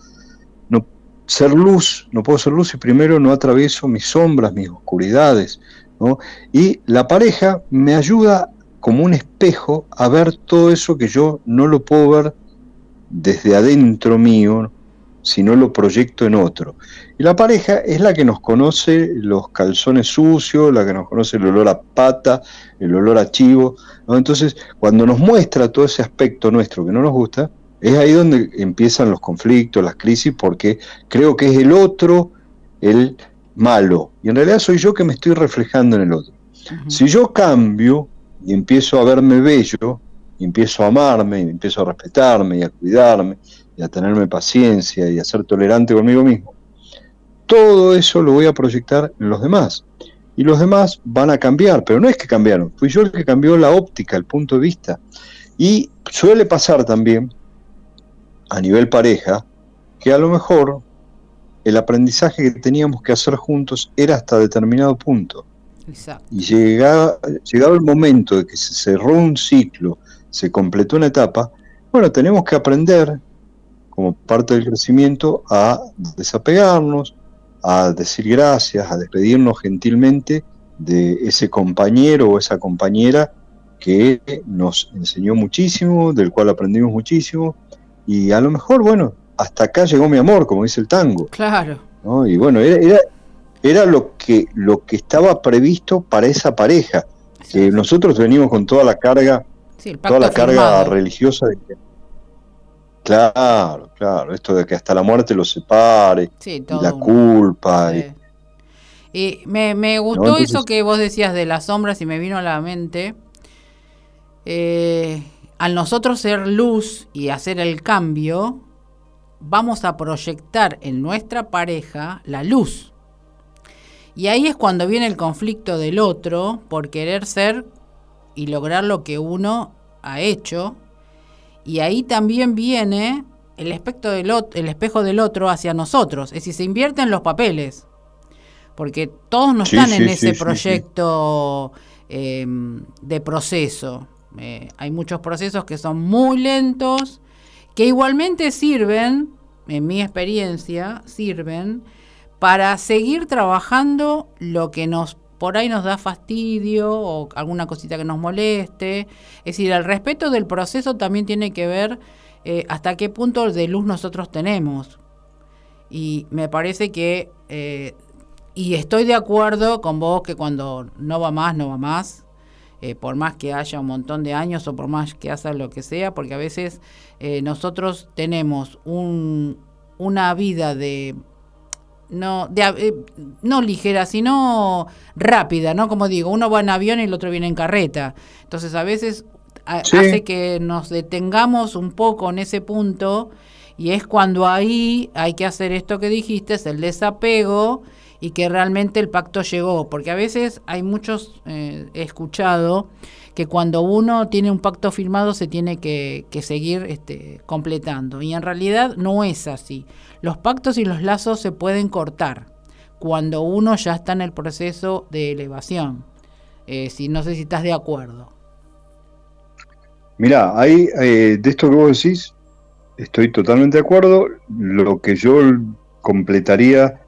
S2: no, ser luz, no puedo ser luz si primero no atravieso mis sombras, mis oscuridades. ¿no? Y la pareja me ayuda como un espejo a ver todo eso que yo no lo puedo ver desde adentro mío, si no lo proyecto en otro. Y la pareja es la que nos conoce los calzones sucios, la que nos conoce el olor a pata, el olor a chivo. Entonces, cuando nos muestra todo ese aspecto nuestro que no nos gusta, es ahí donde empiezan los conflictos, las crisis, porque creo que es el otro el malo. Y en realidad soy yo que me estoy reflejando en el otro. Si yo cambio y empiezo a verme bello, y empiezo a amarme, y empiezo a respetarme y a cuidarme, y a tenerme paciencia y a ser tolerante conmigo mismo, todo eso lo voy a proyectar en los demás. Y los demás van a cambiar, pero no es que cambiaron, fui yo el que cambió la óptica, el punto de vista. Y suele pasar también, a nivel pareja, que a lo mejor el aprendizaje que teníamos que hacer juntos era hasta determinado punto. Y llegaba, llegado el momento de que se cerró un ciclo, se completó una etapa, bueno, tenemos que aprender, como parte del crecimiento, a desapegarnos, a decir gracias, a despedirnos gentilmente de ese compañero o esa compañera que nos enseñó muchísimo, del cual aprendimos muchísimo, y a lo mejor, bueno, hasta acá llegó mi amor, como dice el tango.
S1: Claro.
S2: Y bueno, era, era, lo, que, lo que estaba previsto para esa pareja, que nosotros venimos con toda la carga, toda la carga religiosa de Claro, claro, esto de que hasta la muerte los separe, la culpa.
S1: Y, me, me, gustó eso que vos decías de las sombras y me vino a la mente. Eh, al nosotros ser luz y hacer el cambio, vamos a proyectar en nuestra pareja la luz. Y ahí es cuando viene el conflicto del otro por querer ser y lograr lo que uno ha hecho y ahí también viene el, espejo del, el espejo del otro hacia nosotros. Es decir, se invierten los papeles. Porque todos no están en ese proyecto em, de proceso. Eh, hay muchos procesos que son muy lentos, que igualmente sirven, en mi experiencia, sirven para seguir trabajando lo que nos por ahí nos da fastidio o alguna cosita que nos moleste. Es decir, el respeto del proceso también tiene que ver eh, hasta qué punto de luz nosotros tenemos. Y me parece que, eh, y estoy de acuerdo con vos que cuando no va más, no va más, eh, por más que haya un montón de años o por más que haga lo que sea, porque a veces nosotros tenemos un, una vida de no, de, eh, no ligera, sino rápida, ¿no? Como digo, uno va en avión y el otro viene en carreta. Entonces a veces hace que nos detengamos un poco en ese punto y es cuando ahí hay que hacer esto que dijiste, es el desapego y que realmente el pacto llegó, porque a veces hay muchos, eh, he escuchado, que cuando uno tiene un pacto firmado se tiene que, seguir este, completando. Y en realidad no es así. Los pactos y los lazos se pueden cortar cuando uno ya está en el proceso de elevación. Eh, si no sé si estás de acuerdo.
S2: Mira, ahí eh, de esto que vos decís, estoy totalmente de acuerdo. Lo que yo completaría,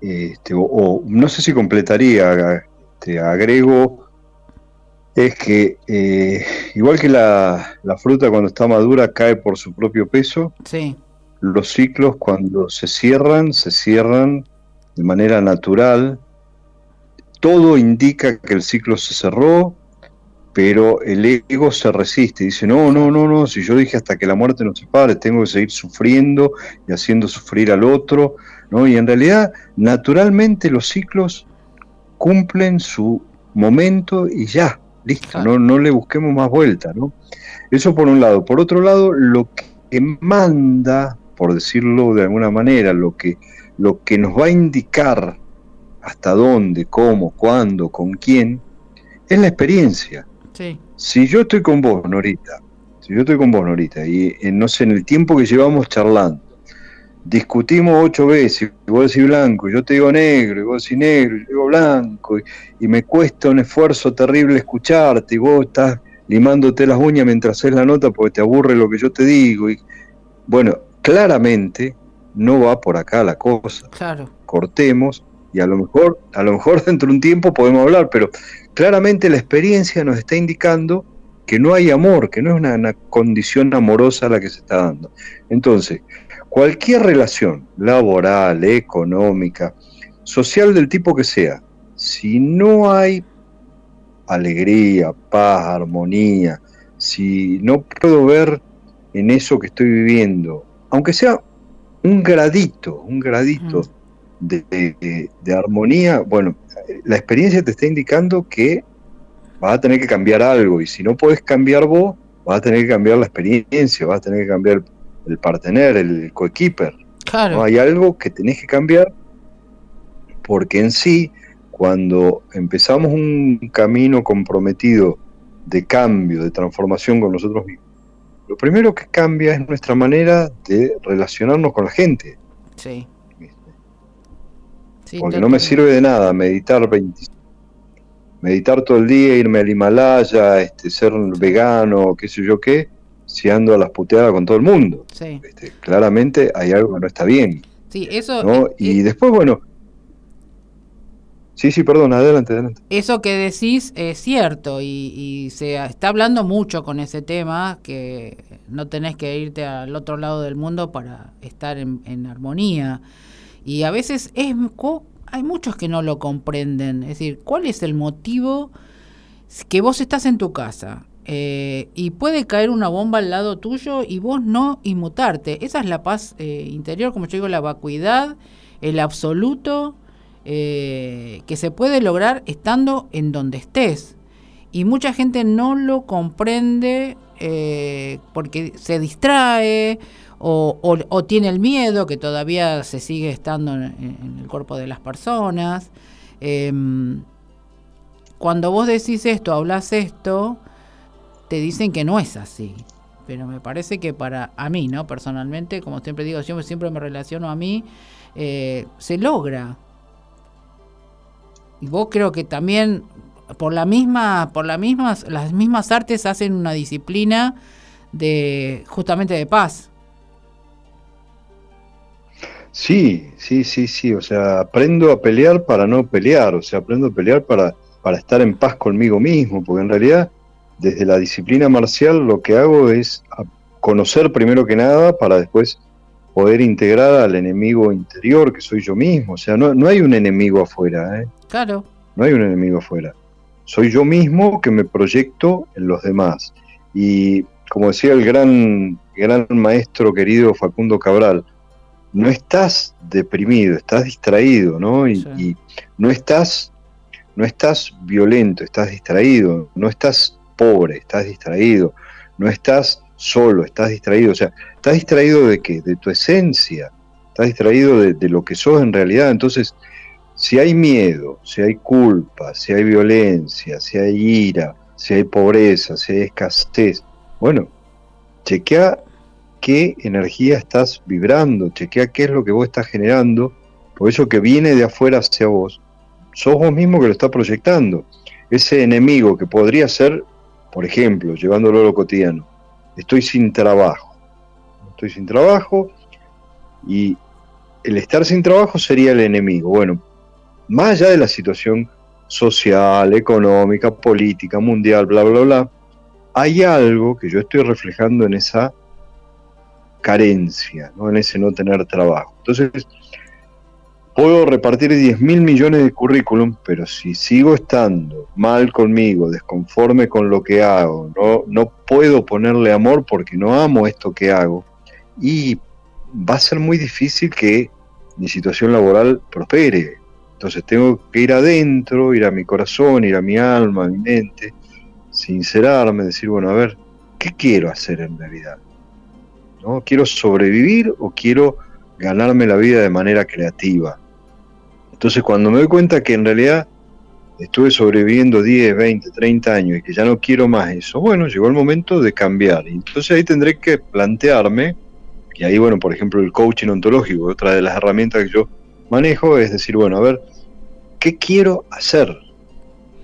S2: este, o, no sé si completaría, te agrego es que eh, igual que la, fruta cuando está madura cae por su propio peso,
S1: sí.
S2: los ciclos cuando se cierran, se cierran de manera natural. Todo indica que el ciclo se cerró, pero el ego se resiste. Dice, no, no, no, no, si yo dije hasta que la muerte nos separe, tengo que seguir sufriendo y haciendo sufrir al otro. ¿no? Y en realidad, naturalmente los ciclos cumplen su momento y ya. Listo, no, no le busquemos más vuelta, ¿no? Eso por un lado. Por otro lado, lo que manda, por decirlo de alguna manera, lo que, lo que nos va a indicar hasta dónde, cómo, cuándo, con quién, es la experiencia. Si yo estoy con vos, Norita, si yo estoy con vos, Norita, y eh, no sé, en el tiempo que llevamos charlando, discutimos ocho veces, y vos decís blanco, y yo te digo negro, y vos decís negro, y yo digo blanco, y, me cuesta un esfuerzo terrible escucharte, y vos estás limándote las uñas mientras haces la nota porque te aburre lo que yo te digo. Y, bueno, claramente no va por acá la cosa.
S1: Claro.
S2: Cortemos y a lo mejor, a lo mejor <laughs> dentro de un tiempo podemos hablar, pero claramente la experiencia nos está indicando que no hay amor, que no es una, una condición amorosa la que se está dando. Entonces, cualquier relación laboral, económica, social del tipo que sea, si no hay alegría, paz, armonía, si no puedo ver en eso que estoy viviendo, aunque sea un gradito, un gradito de, armonía, bueno, la experiencia te está indicando que vas a tener que cambiar algo y si no puedes cambiar vos, vas a tener que cambiar la experiencia, vas a tener que cambiar el partener, el coequiper.
S1: Claro.
S2: Hay algo que tenés que cambiar porque en sí, cuando empezamos un camino comprometido de cambio, de transformación con nosotros mismos, lo primero que cambia es nuestra manera de relacionarnos con la gente.
S1: Sí.
S2: porque no me sirve de nada meditar 20, meditar todo el día, irme al Himalaya, este, ser vegano, qué sé yo qué, ando a las puteadas con todo el mundo. Este, claramente hay algo que no está bien.
S1: Sí, eso.
S2: y después, bueno, Sí, sí, perdón, adelante, adelante.
S1: Eso que decís es cierto y, se está hablando mucho con ese tema, que no tenés que irte al otro lado del mundo para estar en, armonía. Y a veces es, hay muchos que no lo comprenden. Es decir, ¿cuál es el motivo que vos estás en tu casa? Eh, y puede caer una bomba al lado tuyo y vos no inmutarte. Esa es la paz eh, interior, como yo digo, la vacuidad, el absoluto eh, que se puede lograr estando en donde estés. Y mucha gente no lo comprende porque se distrae o, tiene el miedo que todavía se sigue estando en, el cuerpo de las personas. Em, cuando vos decís esto, hablas esto, te dicen que no es así. Pero me parece que para a mí, ¿no? Personalmente, como siempre digo, yo siempre me relaciono a mí, eh, se logra y vos creo que también por la misma, por la mismas, las mismas artes hacen una disciplina de justamente de paz.
S2: Sí, sí, sí, sí. O sea, aprendo a pelear para no pelear. O sea, aprendo a pelear para, para estar en paz conmigo mismo. Porque en realidad, desde la disciplina marcial, lo que hago es conocer primero que nada para después poder integrar al enemigo interior, que soy yo mismo. O sea, no, no hay un enemigo afuera. ¿eh?
S1: Claro.
S2: No hay un enemigo afuera. Soy yo mismo que me proyecto en los demás. Y como decía el gran, gran maestro querido Facundo Cabral, no estás deprimido, estás distraído, ¿no? Y, no estás, no estás violento, estás distraído, no estás pobre, estás distraído, no estás solo, estás distraído. O sea, estás distraído de qué? De tu esencia, estás distraído de, lo que sos en realidad. Entonces, si hay miedo, si hay culpa, si hay violencia, si hay ira, si hay pobreza, si hay escasez, bueno, chequea qué energía estás vibrando, chequea qué es lo que vos estás generando, por eso que viene de afuera hacia vos, sos vos mismo que lo está proyectando. Ese enemigo que podría ser, por ejemplo, llevándolo a lo cotidiano, estoy sin trabajo, estoy sin trabajo y el estar sin trabajo sería el enemigo. Bueno, más allá de la situación social, económica, política, mundial, bla, bla, bla, hay algo que yo estoy reflejando en esa carencia, ¿no? en ese no tener trabajo. Entonces, puedo repartir 10 mil millones de currículum, pero si sigo estando mal conmigo, desconforme con lo que hago, no, no puedo ponerle amor porque no amo esto que hago, y va a ser muy difícil que mi situación laboral prospere. Entonces tengo que ir adentro, ir a mi corazón, ir a mi alma, a mi mente, sincerarme, decir, bueno, a ver, ¿qué quiero hacer en realidad? ¿No? ¿Quiero sobrevivir o quiero ganarme la vida de manera creativa? Entonces cuando me doy cuenta que en realidad estuve sobreviviendo 10, 20, 30 años y que ya no quiero más eso, bueno, llegó el momento de cambiar. Entonces ahí tendré que plantearme, y ahí, bueno, por ejemplo, el coaching ontológico, otra de las herramientas que yo manejo, es decir, bueno, a ver, ¿qué quiero hacer?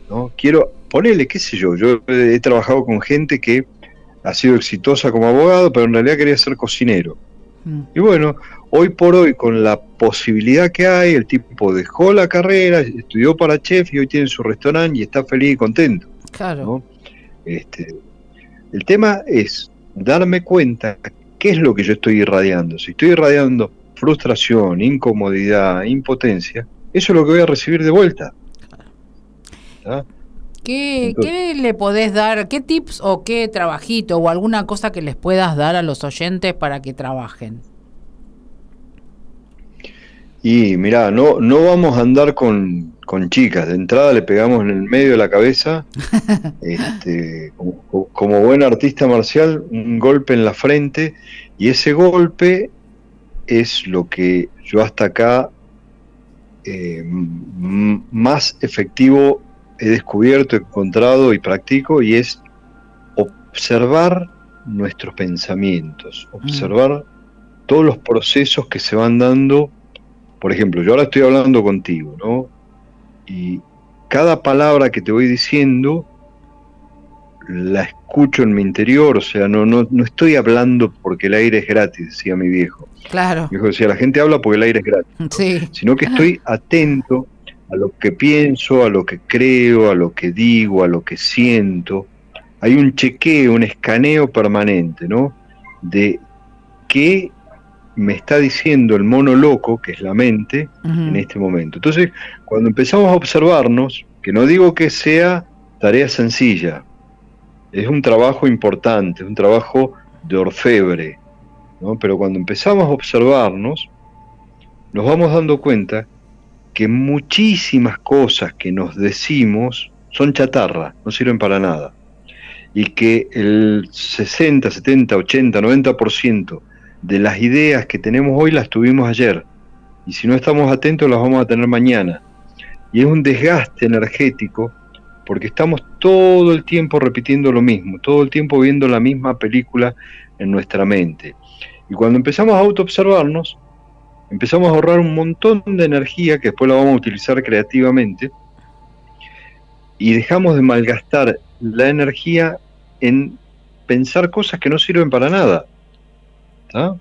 S2: ¿No? Quiero, ponerle, qué sé yo, yo he trabajado con gente que ha sido exitosa como abogado, pero en realidad quería ser cocinero. Mm. Y bueno, hoy por hoy, con la posibilidad que hay, el tipo dejó la carrera, estudió para chef y hoy tiene su restaurante y está feliz y contento.
S1: Claro.
S2: Este, el tema es darme cuenta qué es lo que yo estoy irradiando. Si estoy irradiando frustración, incomodidad, impotencia, eso es lo que voy a recibir de vuelta.
S1: ¿Qué, le podés dar? ¿Qué tips o qué trabajito o alguna cosa que les puedas dar a los oyentes para que trabajen?
S2: Y mira, no, no vamos a andar con, chicas. De entrada le pegamos en el medio de la cabeza. <laughs> este, como, como, buen artista marcial, un golpe en la frente. Y ese golpe es lo que yo hasta acá eh, más efectivo he descubierto, encontrado y practico, y es observar nuestros pensamientos, mm. observar todos los procesos que se van dando por ejemplo, yo ahora estoy hablando contigo, ¿no? Y cada palabra que te voy diciendo la escucho en mi interior, o sea, no, no, no estoy hablando porque el aire es gratis, decía mi viejo.
S1: Claro.
S2: Mi viejo decía, la gente habla porque el aire es gratis,
S1: Sí.
S2: sino que estoy <laughs> atento a lo que pienso, a lo que creo, a lo que digo, a lo que siento. Hay un chequeo, un escaneo permanente, ¿no? De qué me está diciendo el mono loco, que es la mente, en este momento. Entonces, cuando empezamos a observarnos, que no digo que sea tarea sencilla, es un trabajo importante, es un trabajo de orfebre, ¿no? pero cuando empezamos a observarnos, nos vamos dando cuenta que muchísimas cosas que nos decimos son chatarra, no sirven para nada. Y que el 60, 70, 80, 90% de las ideas que tenemos hoy las tuvimos ayer. Y si no estamos atentos las vamos a tener mañana. Y es un desgaste energético porque estamos todo el tiempo repitiendo lo mismo, todo el tiempo viendo la misma película en nuestra mente. Y cuando empezamos a autoobservarnos, empezamos a ahorrar un montón de energía que después la vamos a utilizar creativamente y dejamos de malgastar la energía en pensar cosas que no sirven para nada. ¿Tá?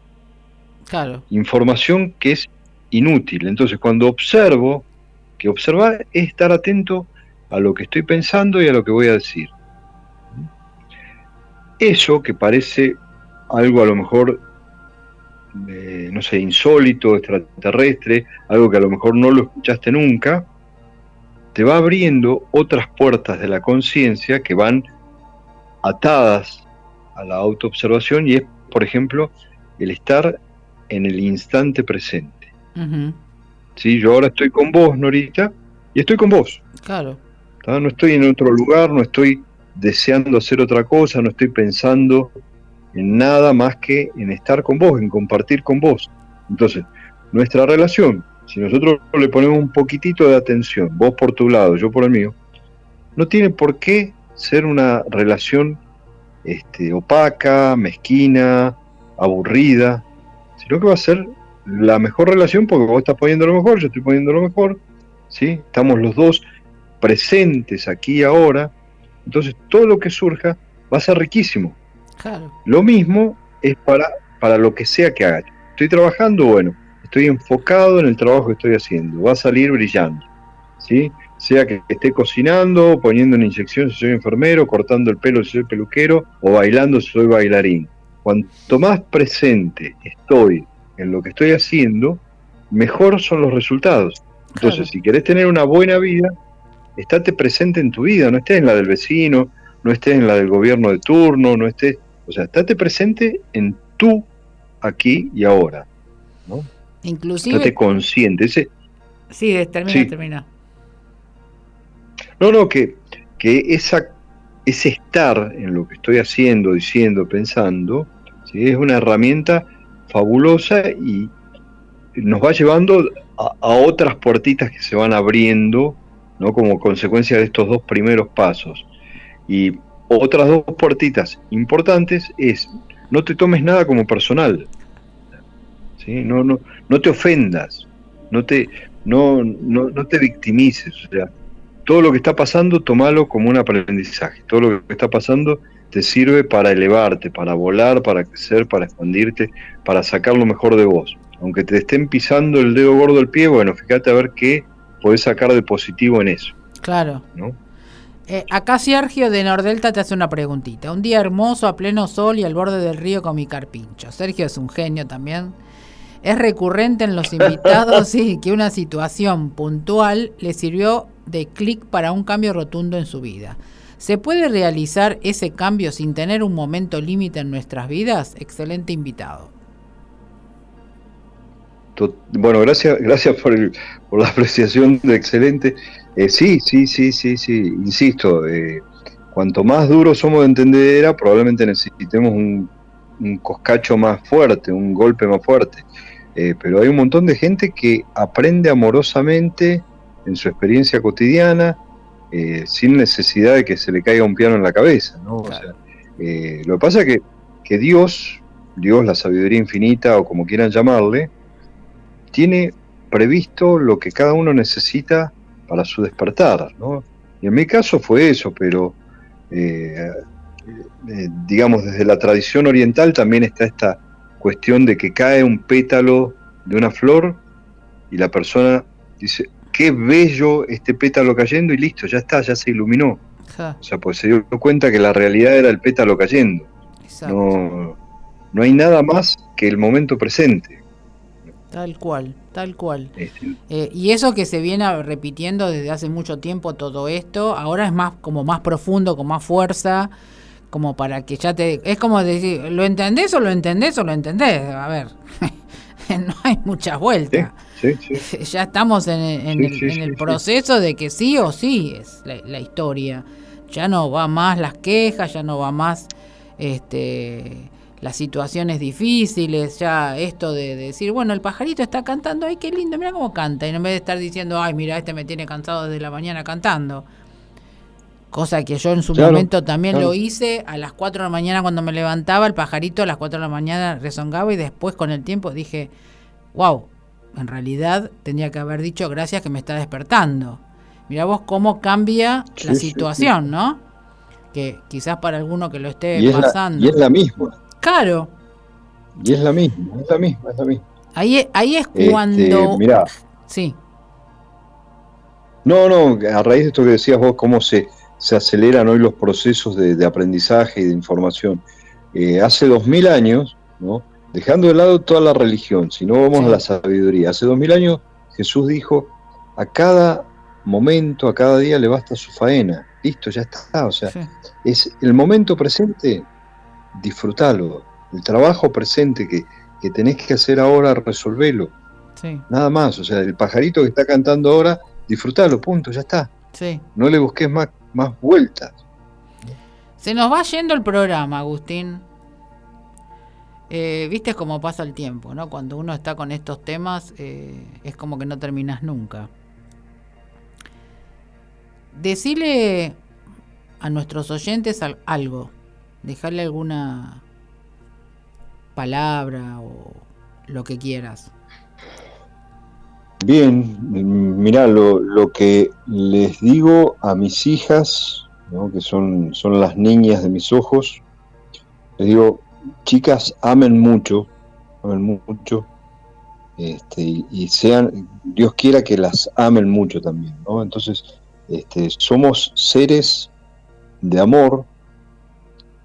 S1: Claro.
S2: Información que es inútil. Entonces, cuando observo, que observar es estar atento a lo que estoy pensando y a lo que voy a decir. Eso que parece algo a lo mejor, eh, no sé, insólito, extraterrestre, algo que a lo mejor no lo escuchaste nunca, te va abriendo otras puertas de la conciencia que van atadas a la autoobservación y es, por ejemplo, el estar en el instante presente. ¿sí? Yo ahora estoy con vos, Norita, y estoy con vos.
S1: Claro.
S2: ¿tá? No estoy en otro lugar, no estoy deseando hacer otra cosa, no estoy pensando en nada más que en estar con vos, en compartir con vos. Entonces, nuestra relación, si nosotros le ponemos un poquitito de atención, vos por tu lado, yo por el mío, no tiene por qué ser una relación este, opaca, mezquina, aburrida, sino que va a ser la mejor relación porque vos estás poniendo lo mejor, yo estoy poniendo lo mejor, ¿sí? Estamos los dos presentes aquí y ahora, entonces todo lo que surja va a ser riquísimo.
S1: Claro.
S2: Lo mismo es para, para lo que sea que haga. Estoy trabajando, bueno, estoy enfocado en el trabajo que estoy haciendo, va a salir brillando, ¿sí? Sea que esté cocinando, poniendo una inyección si soy enfermero, cortando el pelo si soy peluquero, o bailando si soy bailarín. Cuanto más presente estoy en lo que estoy haciendo, mejor son los resultados. Entonces,
S1: Claro.
S2: si querés tener una buena vida, estate presente en tu vida, no estés en la del vecino, no estés en la del gobierno de turno, no estés, o sea, estate presente en tú aquí y ahora, ¿no?
S1: Inclusive.
S2: Estate consciente. Ese,
S1: Sí, termina,
S2: Sí.
S1: termina.
S2: no, no, que, que esa, ese estar en lo que estoy haciendo, diciendo, pensando, ¿sí? es una herramienta fabulosa y nos va llevando a, otras puertitas que se van abriendo, ¿no? Como consecuencia de estos dos primeros pasos. Y otras dos puertitas importantes es no te tomes nada como personal. ¿sí? No, no, no te ofendas, no te, no, no, no te victimices. O sea, todo lo que está pasando, tomalo como un aprendizaje. Todo lo que está pasando te sirve para elevarte, para volar, para crecer, para expandirte, para sacar lo mejor de vos. Aunque te estén pisando el dedo gordo del pie, bueno, fíjate a ver qué podés sacar de positivo en eso,
S1: Claro.
S2: ¿no?
S1: Eh, acá Sergio de Nordelta te hace una preguntita. Un día hermoso, a pleno sol y al borde del río con mi carpincho. Sergio es un genio también. Es recurrente en los <laughs> invitados, sí, que una situación puntual le sirvió de clic para un cambio rotundo en su vida. ¿Se puede realizar ese cambio sin tener un momento límite en nuestras vidas? Excelente invitado.
S2: Bueno, gracias, gracias por, el- por la <laughs> apreciación de excelente. Eh, sí, sí, sí, sí, sí, insisto, eh, cuanto más duros somos de entender, probablemente necesitemos un, coscacho más fuerte, un golpe más fuerte. Eh, pero hay un montón de gente que aprende amorosamente en su experiencia cotidiana, eh, sin necesidad de que se le caiga un piano en la cabeza, ¿no? O
S1: Claro.
S2: sea, eh, lo que pasa es que, que Dios, Dios, la sabiduría infinita o como quieran llamarle, tiene previsto lo que cada uno necesita para su despertar, ¿no? Y en mi caso fue eso, pero eh, digamos desde la tradición oriental también está esta cuestión de que cae un pétalo de una flor y la persona dice, qué bello este pétalo cayendo y listo, ya está, ya se iluminó. O sea, pues se dio cuenta que la realidad era el pétalo cayendo. No, no hay nada más que el momento presente.
S1: Tal cual, tal cual. Este. Eh, y eso que se viene repitiendo desde hace mucho tiempo todo esto, ahora es más como más profundo, con más fuerza, como para que ya te... Es como decir, ¿lo entendés o lo entendés o lo entendés? A ver, <laughs> <laughs> no hay muchas vueltas. <laughs> ya estamos en, el, proceso de que sí o sí es la, historia. Ya no va más las quejas, ya no va más este las situaciones difíciles, ya esto de, decir, bueno, el pajarito está cantando, ay, qué lindo, mira cómo canta, y en vez de estar diciendo, ay, mira, este me tiene cansado desde la mañana cantando. Cosa que yo en su momento también lo hice, a las 4 de la mañana cuando me levantaba, el pajarito a las 4 de la mañana rezongaba y después con el tiempo dije, wow, en realidad tendría que haber dicho gracias que me está despertando. Mira vos cómo cambia la situación, ¿no? Que quizás para alguno que lo esté pasando.
S2: y es la misma.
S1: Claro.
S2: Y es la misma, es la misma, es la misma.
S1: Ahí, ahí es este, cuando.
S2: mirá.
S1: Sí.
S2: No, no, a raíz de esto que decías vos, cómo se, se aceleran hoy los procesos de, aprendizaje y de información. Eh, hace dos mil años, ¿no? dejando de lado toda la religión, si no vamos a la sabiduría, hace dos mil años Jesús dijo, a cada momento, a cada día le basta su faena, listo, ya está, o sea, es el momento presente, disfrútalo, el trabajo presente que, que tenés que hacer ahora, resolvelo, nada más, o sea, el pajarito que está cantando ahora, disfrútalo, punto, ya está. No le busques más, más vueltas.
S1: Se nos va yendo el programa, Agustín. Eh, Viste cómo pasa el tiempo, ¿no? Cuando uno está con estos temas eh, es como que no terminas nunca. Decile a nuestros oyentes algo, dejarle alguna palabra o lo que quieras.
S2: Bien, mira, lo, lo, que les digo a mis hijas, que son, son las niñas de mis ojos, les digo, chicas, amen mucho, amen mucho, este, y, sean, Dios quiera que las amen mucho también, ¿no? Entonces, este, somos seres de amor,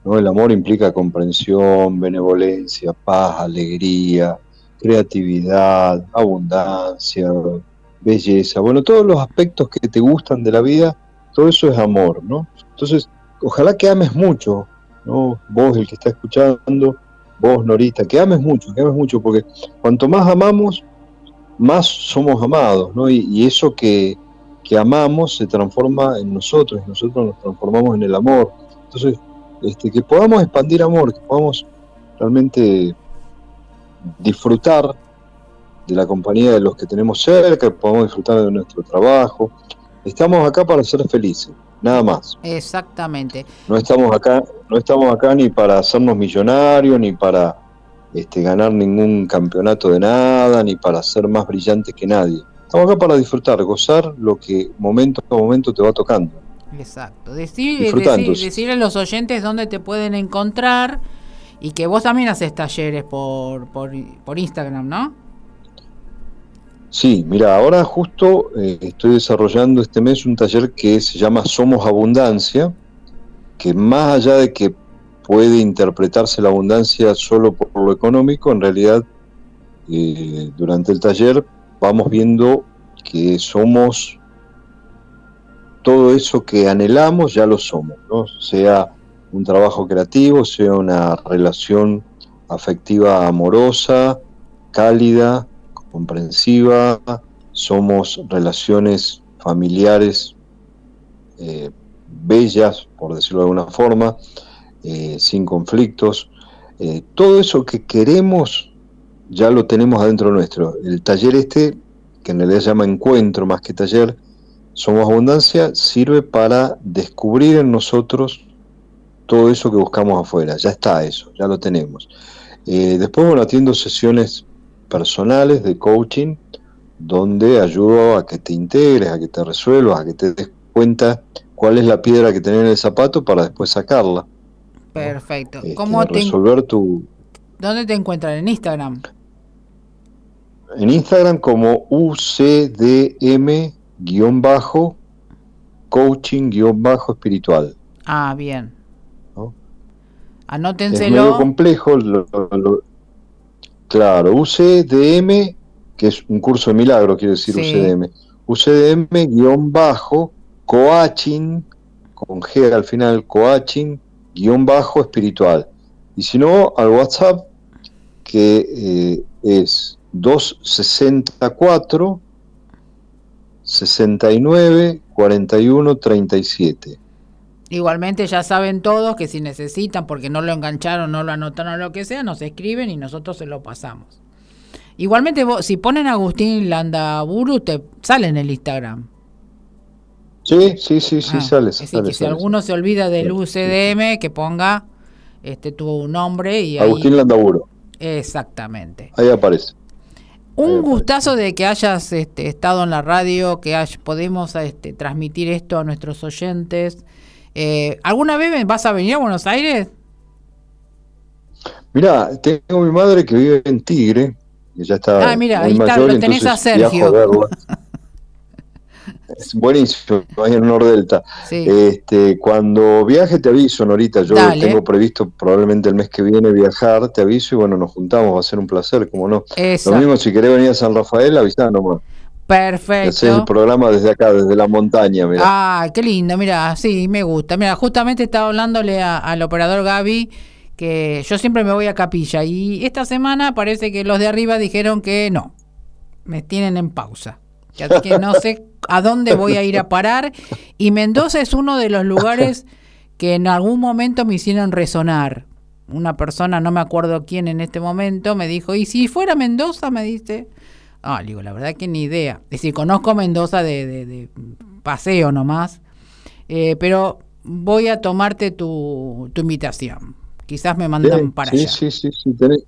S2: ¿no? El amor implica comprensión, benevolencia, paz, alegría, creatividad, abundancia, belleza, bueno, todos los aspectos que te gustan de la vida, todo eso es amor, ¿no? Entonces, ojalá que ames mucho, ¿no? Vos, el que está escuchando, vos, Norita, que ames mucho, que ames mucho, porque cuanto más amamos, más somos amados, ¿no? Y, eso que, que, amamos se transforma en nosotros, y nosotros nos transformamos en el amor. Entonces, este, que podamos expandir amor, que podamos realmente disfrutar de la compañía de los que tenemos cerca, podamos disfrutar de nuestro trabajo. Estamos acá para ser felices, nada más.
S1: Exactamente.
S2: No estamos acá, no estamos acá ni para hacernos millonarios, ni para este, ganar ningún campeonato de nada, ni para ser más brillantes que nadie. Estamos acá para disfrutar, gozar lo que momento a momento te va tocando.
S1: Exacto. Decir, a los oyentes dónde te pueden encontrar y que vos también haces talleres por, por, Instagram, ¿no?
S2: Sí, mira, ahora justo eh, estoy desarrollando este mes un taller que se llama Somos Abundancia, que más allá de que puede interpretarse la abundancia solo por lo económico, en realidad eh, durante el taller vamos viendo que somos todo eso que anhelamos, ya lo somos, ¿no? sea un trabajo creativo, sea una relación afectiva amorosa, cálida, comprensiva, somos relaciones familiares eh, bellas, por decirlo de alguna forma, eh, sin conflictos. Eh, todo eso que queremos ya lo tenemos adentro nuestro. El taller este, que en realidad se llama encuentro más que taller, Somos Abundancia, sirve para descubrir en nosotros todo eso que buscamos afuera. Ya está eso, ya lo tenemos. Eh, después, bueno, atiendo sesiones personales de coaching, donde ayudo a que te integres, a que te resuelvas, a que te des cuenta cuál es la piedra que tenés en el zapato para después sacarla.
S1: Perfecto.
S2: Este,
S1: ¿Cómo te,
S2: resolver tu...
S1: ¿Dónde te encuentran? ¿En Instagram?
S2: En Instagram como UCDM-coaching-espiritual.
S1: Ah, bien. Anótenselo.
S2: Es medio complejo. Lo, lo, claro, UCDM, que es un curso de milagro, quiere decir
S1: Sí.
S2: UCDM. UCDM-coaching, con G al final, coaching, guion bajo espiritual. Y si no, al WhatsApp, que eh, es 264 69 41 37.
S1: Igualmente ya saben todos que si necesitan, porque no lo engancharon, no lo anotaron, lo que sea, nos escriben y nosotros se lo pasamos. Igualmente, vos, si ponen Agustín Landaburu, te sale en el Instagram.
S2: Sí, sí, sí, sí,
S1: Ah,
S2: sale.
S1: es decir,
S2: sale,
S1: que si
S2: sale.
S1: alguno se olvida del. UCDM, que ponga este tu nombre y ahí.
S2: Agustín Landaburo,
S1: Exactamente.
S2: ahí aparece.
S1: Un
S2: Ahí aparece.
S1: gustazo de que hayas este, estado en la radio, que hay- podemos este, transmitir esto a nuestros oyentes. Eh, ¿Alguna vez vas a venir a Buenos Aires?
S2: Mira, tengo mi madre que vive en Tigre, que ya está
S1: Ah, mira, ahí está, lo tenés a Sergio. <laughs>
S2: Es buenísimo, ahí en Nordelta.
S1: Sí.
S2: Este, cuando viaje te aviso, Norita. Yo
S1: Dale.
S2: tengo previsto probablemente el mes que viene viajar, te aviso y bueno, nos juntamos, va a ser un placer, como no. Lo mismo si querés venir a San Rafael, avisá nomás. Y Hacés el
S1: Perfecto.
S2: programa desde acá, desde la montaña, mira.
S1: Ah, qué lindo, mira, sí, me gusta. Mira, justamente estaba hablándole a- al operador Gaby que yo siempre me voy a capilla y esta semana parece que los de arriba dijeron que no, me tienen en pausa. Que, que no sé a dónde voy a ir a parar y Mendoza es uno de los lugares que en algún momento me hicieron resonar. Una persona, no me acuerdo quién en este momento, me dijo, ¿y si fuera Mendoza? Me dice. Ah, le digo, la verdad que ni idea. Es decir, conozco Mendoza de, de- de paseo nomás, eh, pero voy a tomarte tu, tu invitación. Quizás me mandan
S2: Sí,
S1: para
S2: sí,
S1: allá.
S2: sí, sí, sí, tenés-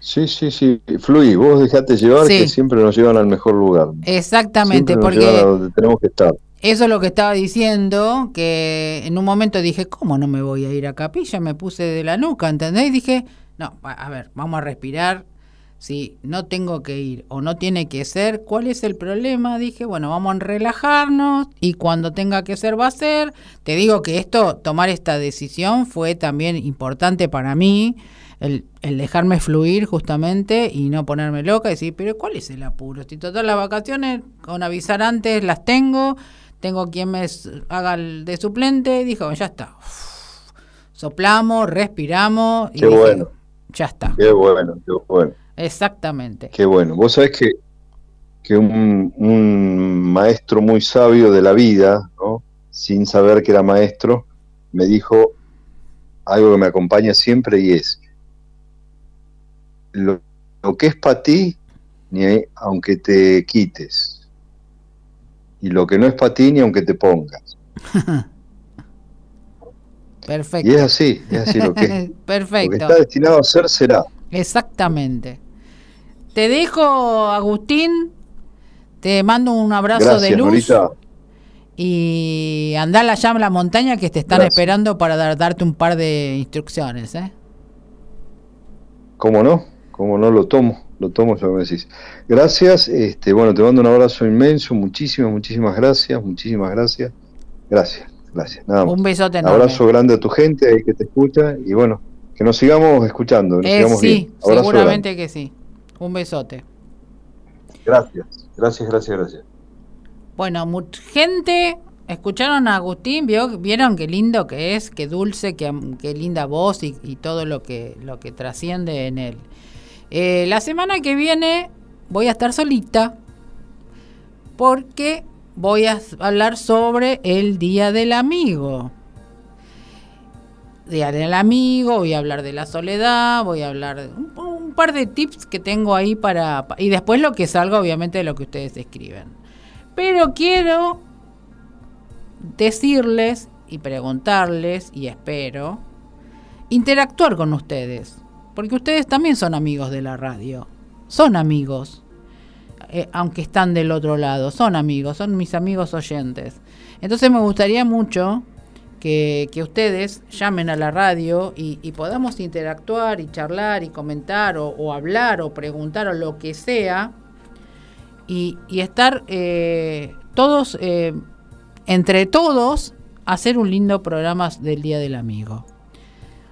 S2: sí, sí, sí, fluí, vos dejate llevar
S1: Sí.
S2: que siempre nos llevan al mejor lugar.
S1: Exactamente,
S2: nos a
S1: porque
S2: donde tenemos que estar.
S1: eso es lo que estaba diciendo, que en un momento dije, ¿cómo no me voy a ir a capilla? Me puse de la nuca, ¿entendés? Y dije, no, a ver, vamos a respirar. Si no tengo que ir o no tiene que ser, ¿cuál es el problema? Dije, bueno, vamos a relajarnos y cuando tenga que ser va a ser. Te digo que esto, tomar esta decisión fue también importante para mí, el, el dejarme fluir justamente y no ponerme loca y decir, pero ¿cuál es el apuro? Si todas las vacaciones con avisar antes las tengo, tengo quien me haga el de suplente, dijo, ya está. Soplamos, respiramos y
S2: Qué
S1: dije,
S2: bueno.
S1: ya está.
S2: Qué bueno, qué bueno,
S1: Exactamente.
S2: qué bueno. Vos sabés que, que un, un maestro muy sabio de la vida, ¿no? sin saber que era maestro, me dijo algo que me acompaña siempre y es, lo, lo que es para ti, ni aunque te quites, y lo que no es para ti, ni aunque te pongas.
S1: Perfecto. <laughs>
S2: Y es así, es así lo que es. <laughs> Lo que
S1: Perfecto.
S2: está destinado a ser será.
S1: Exactamente. Te dejo, Agustín. Te mando un abrazo
S2: Gracias,
S1: de luz.
S2: Norita.
S1: Y andá allá a la montaña que te están
S2: Gracias.
S1: esperando para dar- darte un par de instrucciones. ¿eh?
S2: ¿Cómo no? ¿Cómo no? Lo tomo, lo tomo, ya me decís. Gracias, este, bueno, te mando un abrazo inmenso, muchísimas, muchísimas gracias, muchísimas gracias. Gracias, gracias. Nada más.
S1: Un besote
S2: Un
S1: enorme.
S2: abrazo grande a tu gente ahí que te escucha y bueno, que nos sigamos escuchando, que nos
S1: Eh,
S2: sigamos
S1: sí,
S2: bien. Abrazo
S1: seguramente que sí. Un besote.
S2: Gracias, gracias, gracias, gracias.
S1: Bueno, mu- gente, escucharon a Agustín, ¿Vio? vieron qué lindo que es, qué dulce, qué, qué linda voz y, y todo lo que, lo que trasciende en él. Eh, la semana que viene voy a estar solita porque voy a hablar sobre el Día del Amigo. Día del Amigo, voy a hablar de la soledad, voy a hablar de un, par de tips que tengo ahí para... pa- Y después lo que salga obviamente de lo que ustedes escriben. Pero quiero decirles y preguntarles, y espero, interactuar con ustedes. Porque ustedes también son amigos de la radio. Son amigos. eh, aunque están del otro lado, son amigos, son mis amigos oyentes. Entonces me gustaría mucho que, ustedes llamen a la radio y, podamos interactuar y charlar y comentar o, hablar o preguntar o lo que sea y, estar eh, todos, eh, entre todos, hacer un lindo programa del Día del Amigo.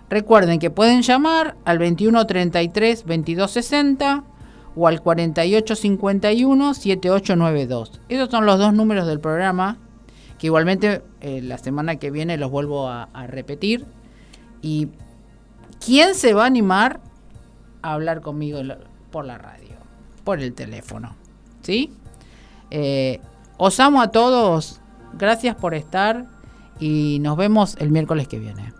S1: Recuerden que pueden llamar al 2133 2260 o al 4851 7892. Esos son los dos números del programa que igualmente eh, la semana que viene los vuelvo a, repetir. ¿Y quién se va a animar a hablar conmigo por la radio? Por el teléfono. ¿Sí? Eh, os amo a todos. Gracias por estar y nos vemos el miércoles que viene.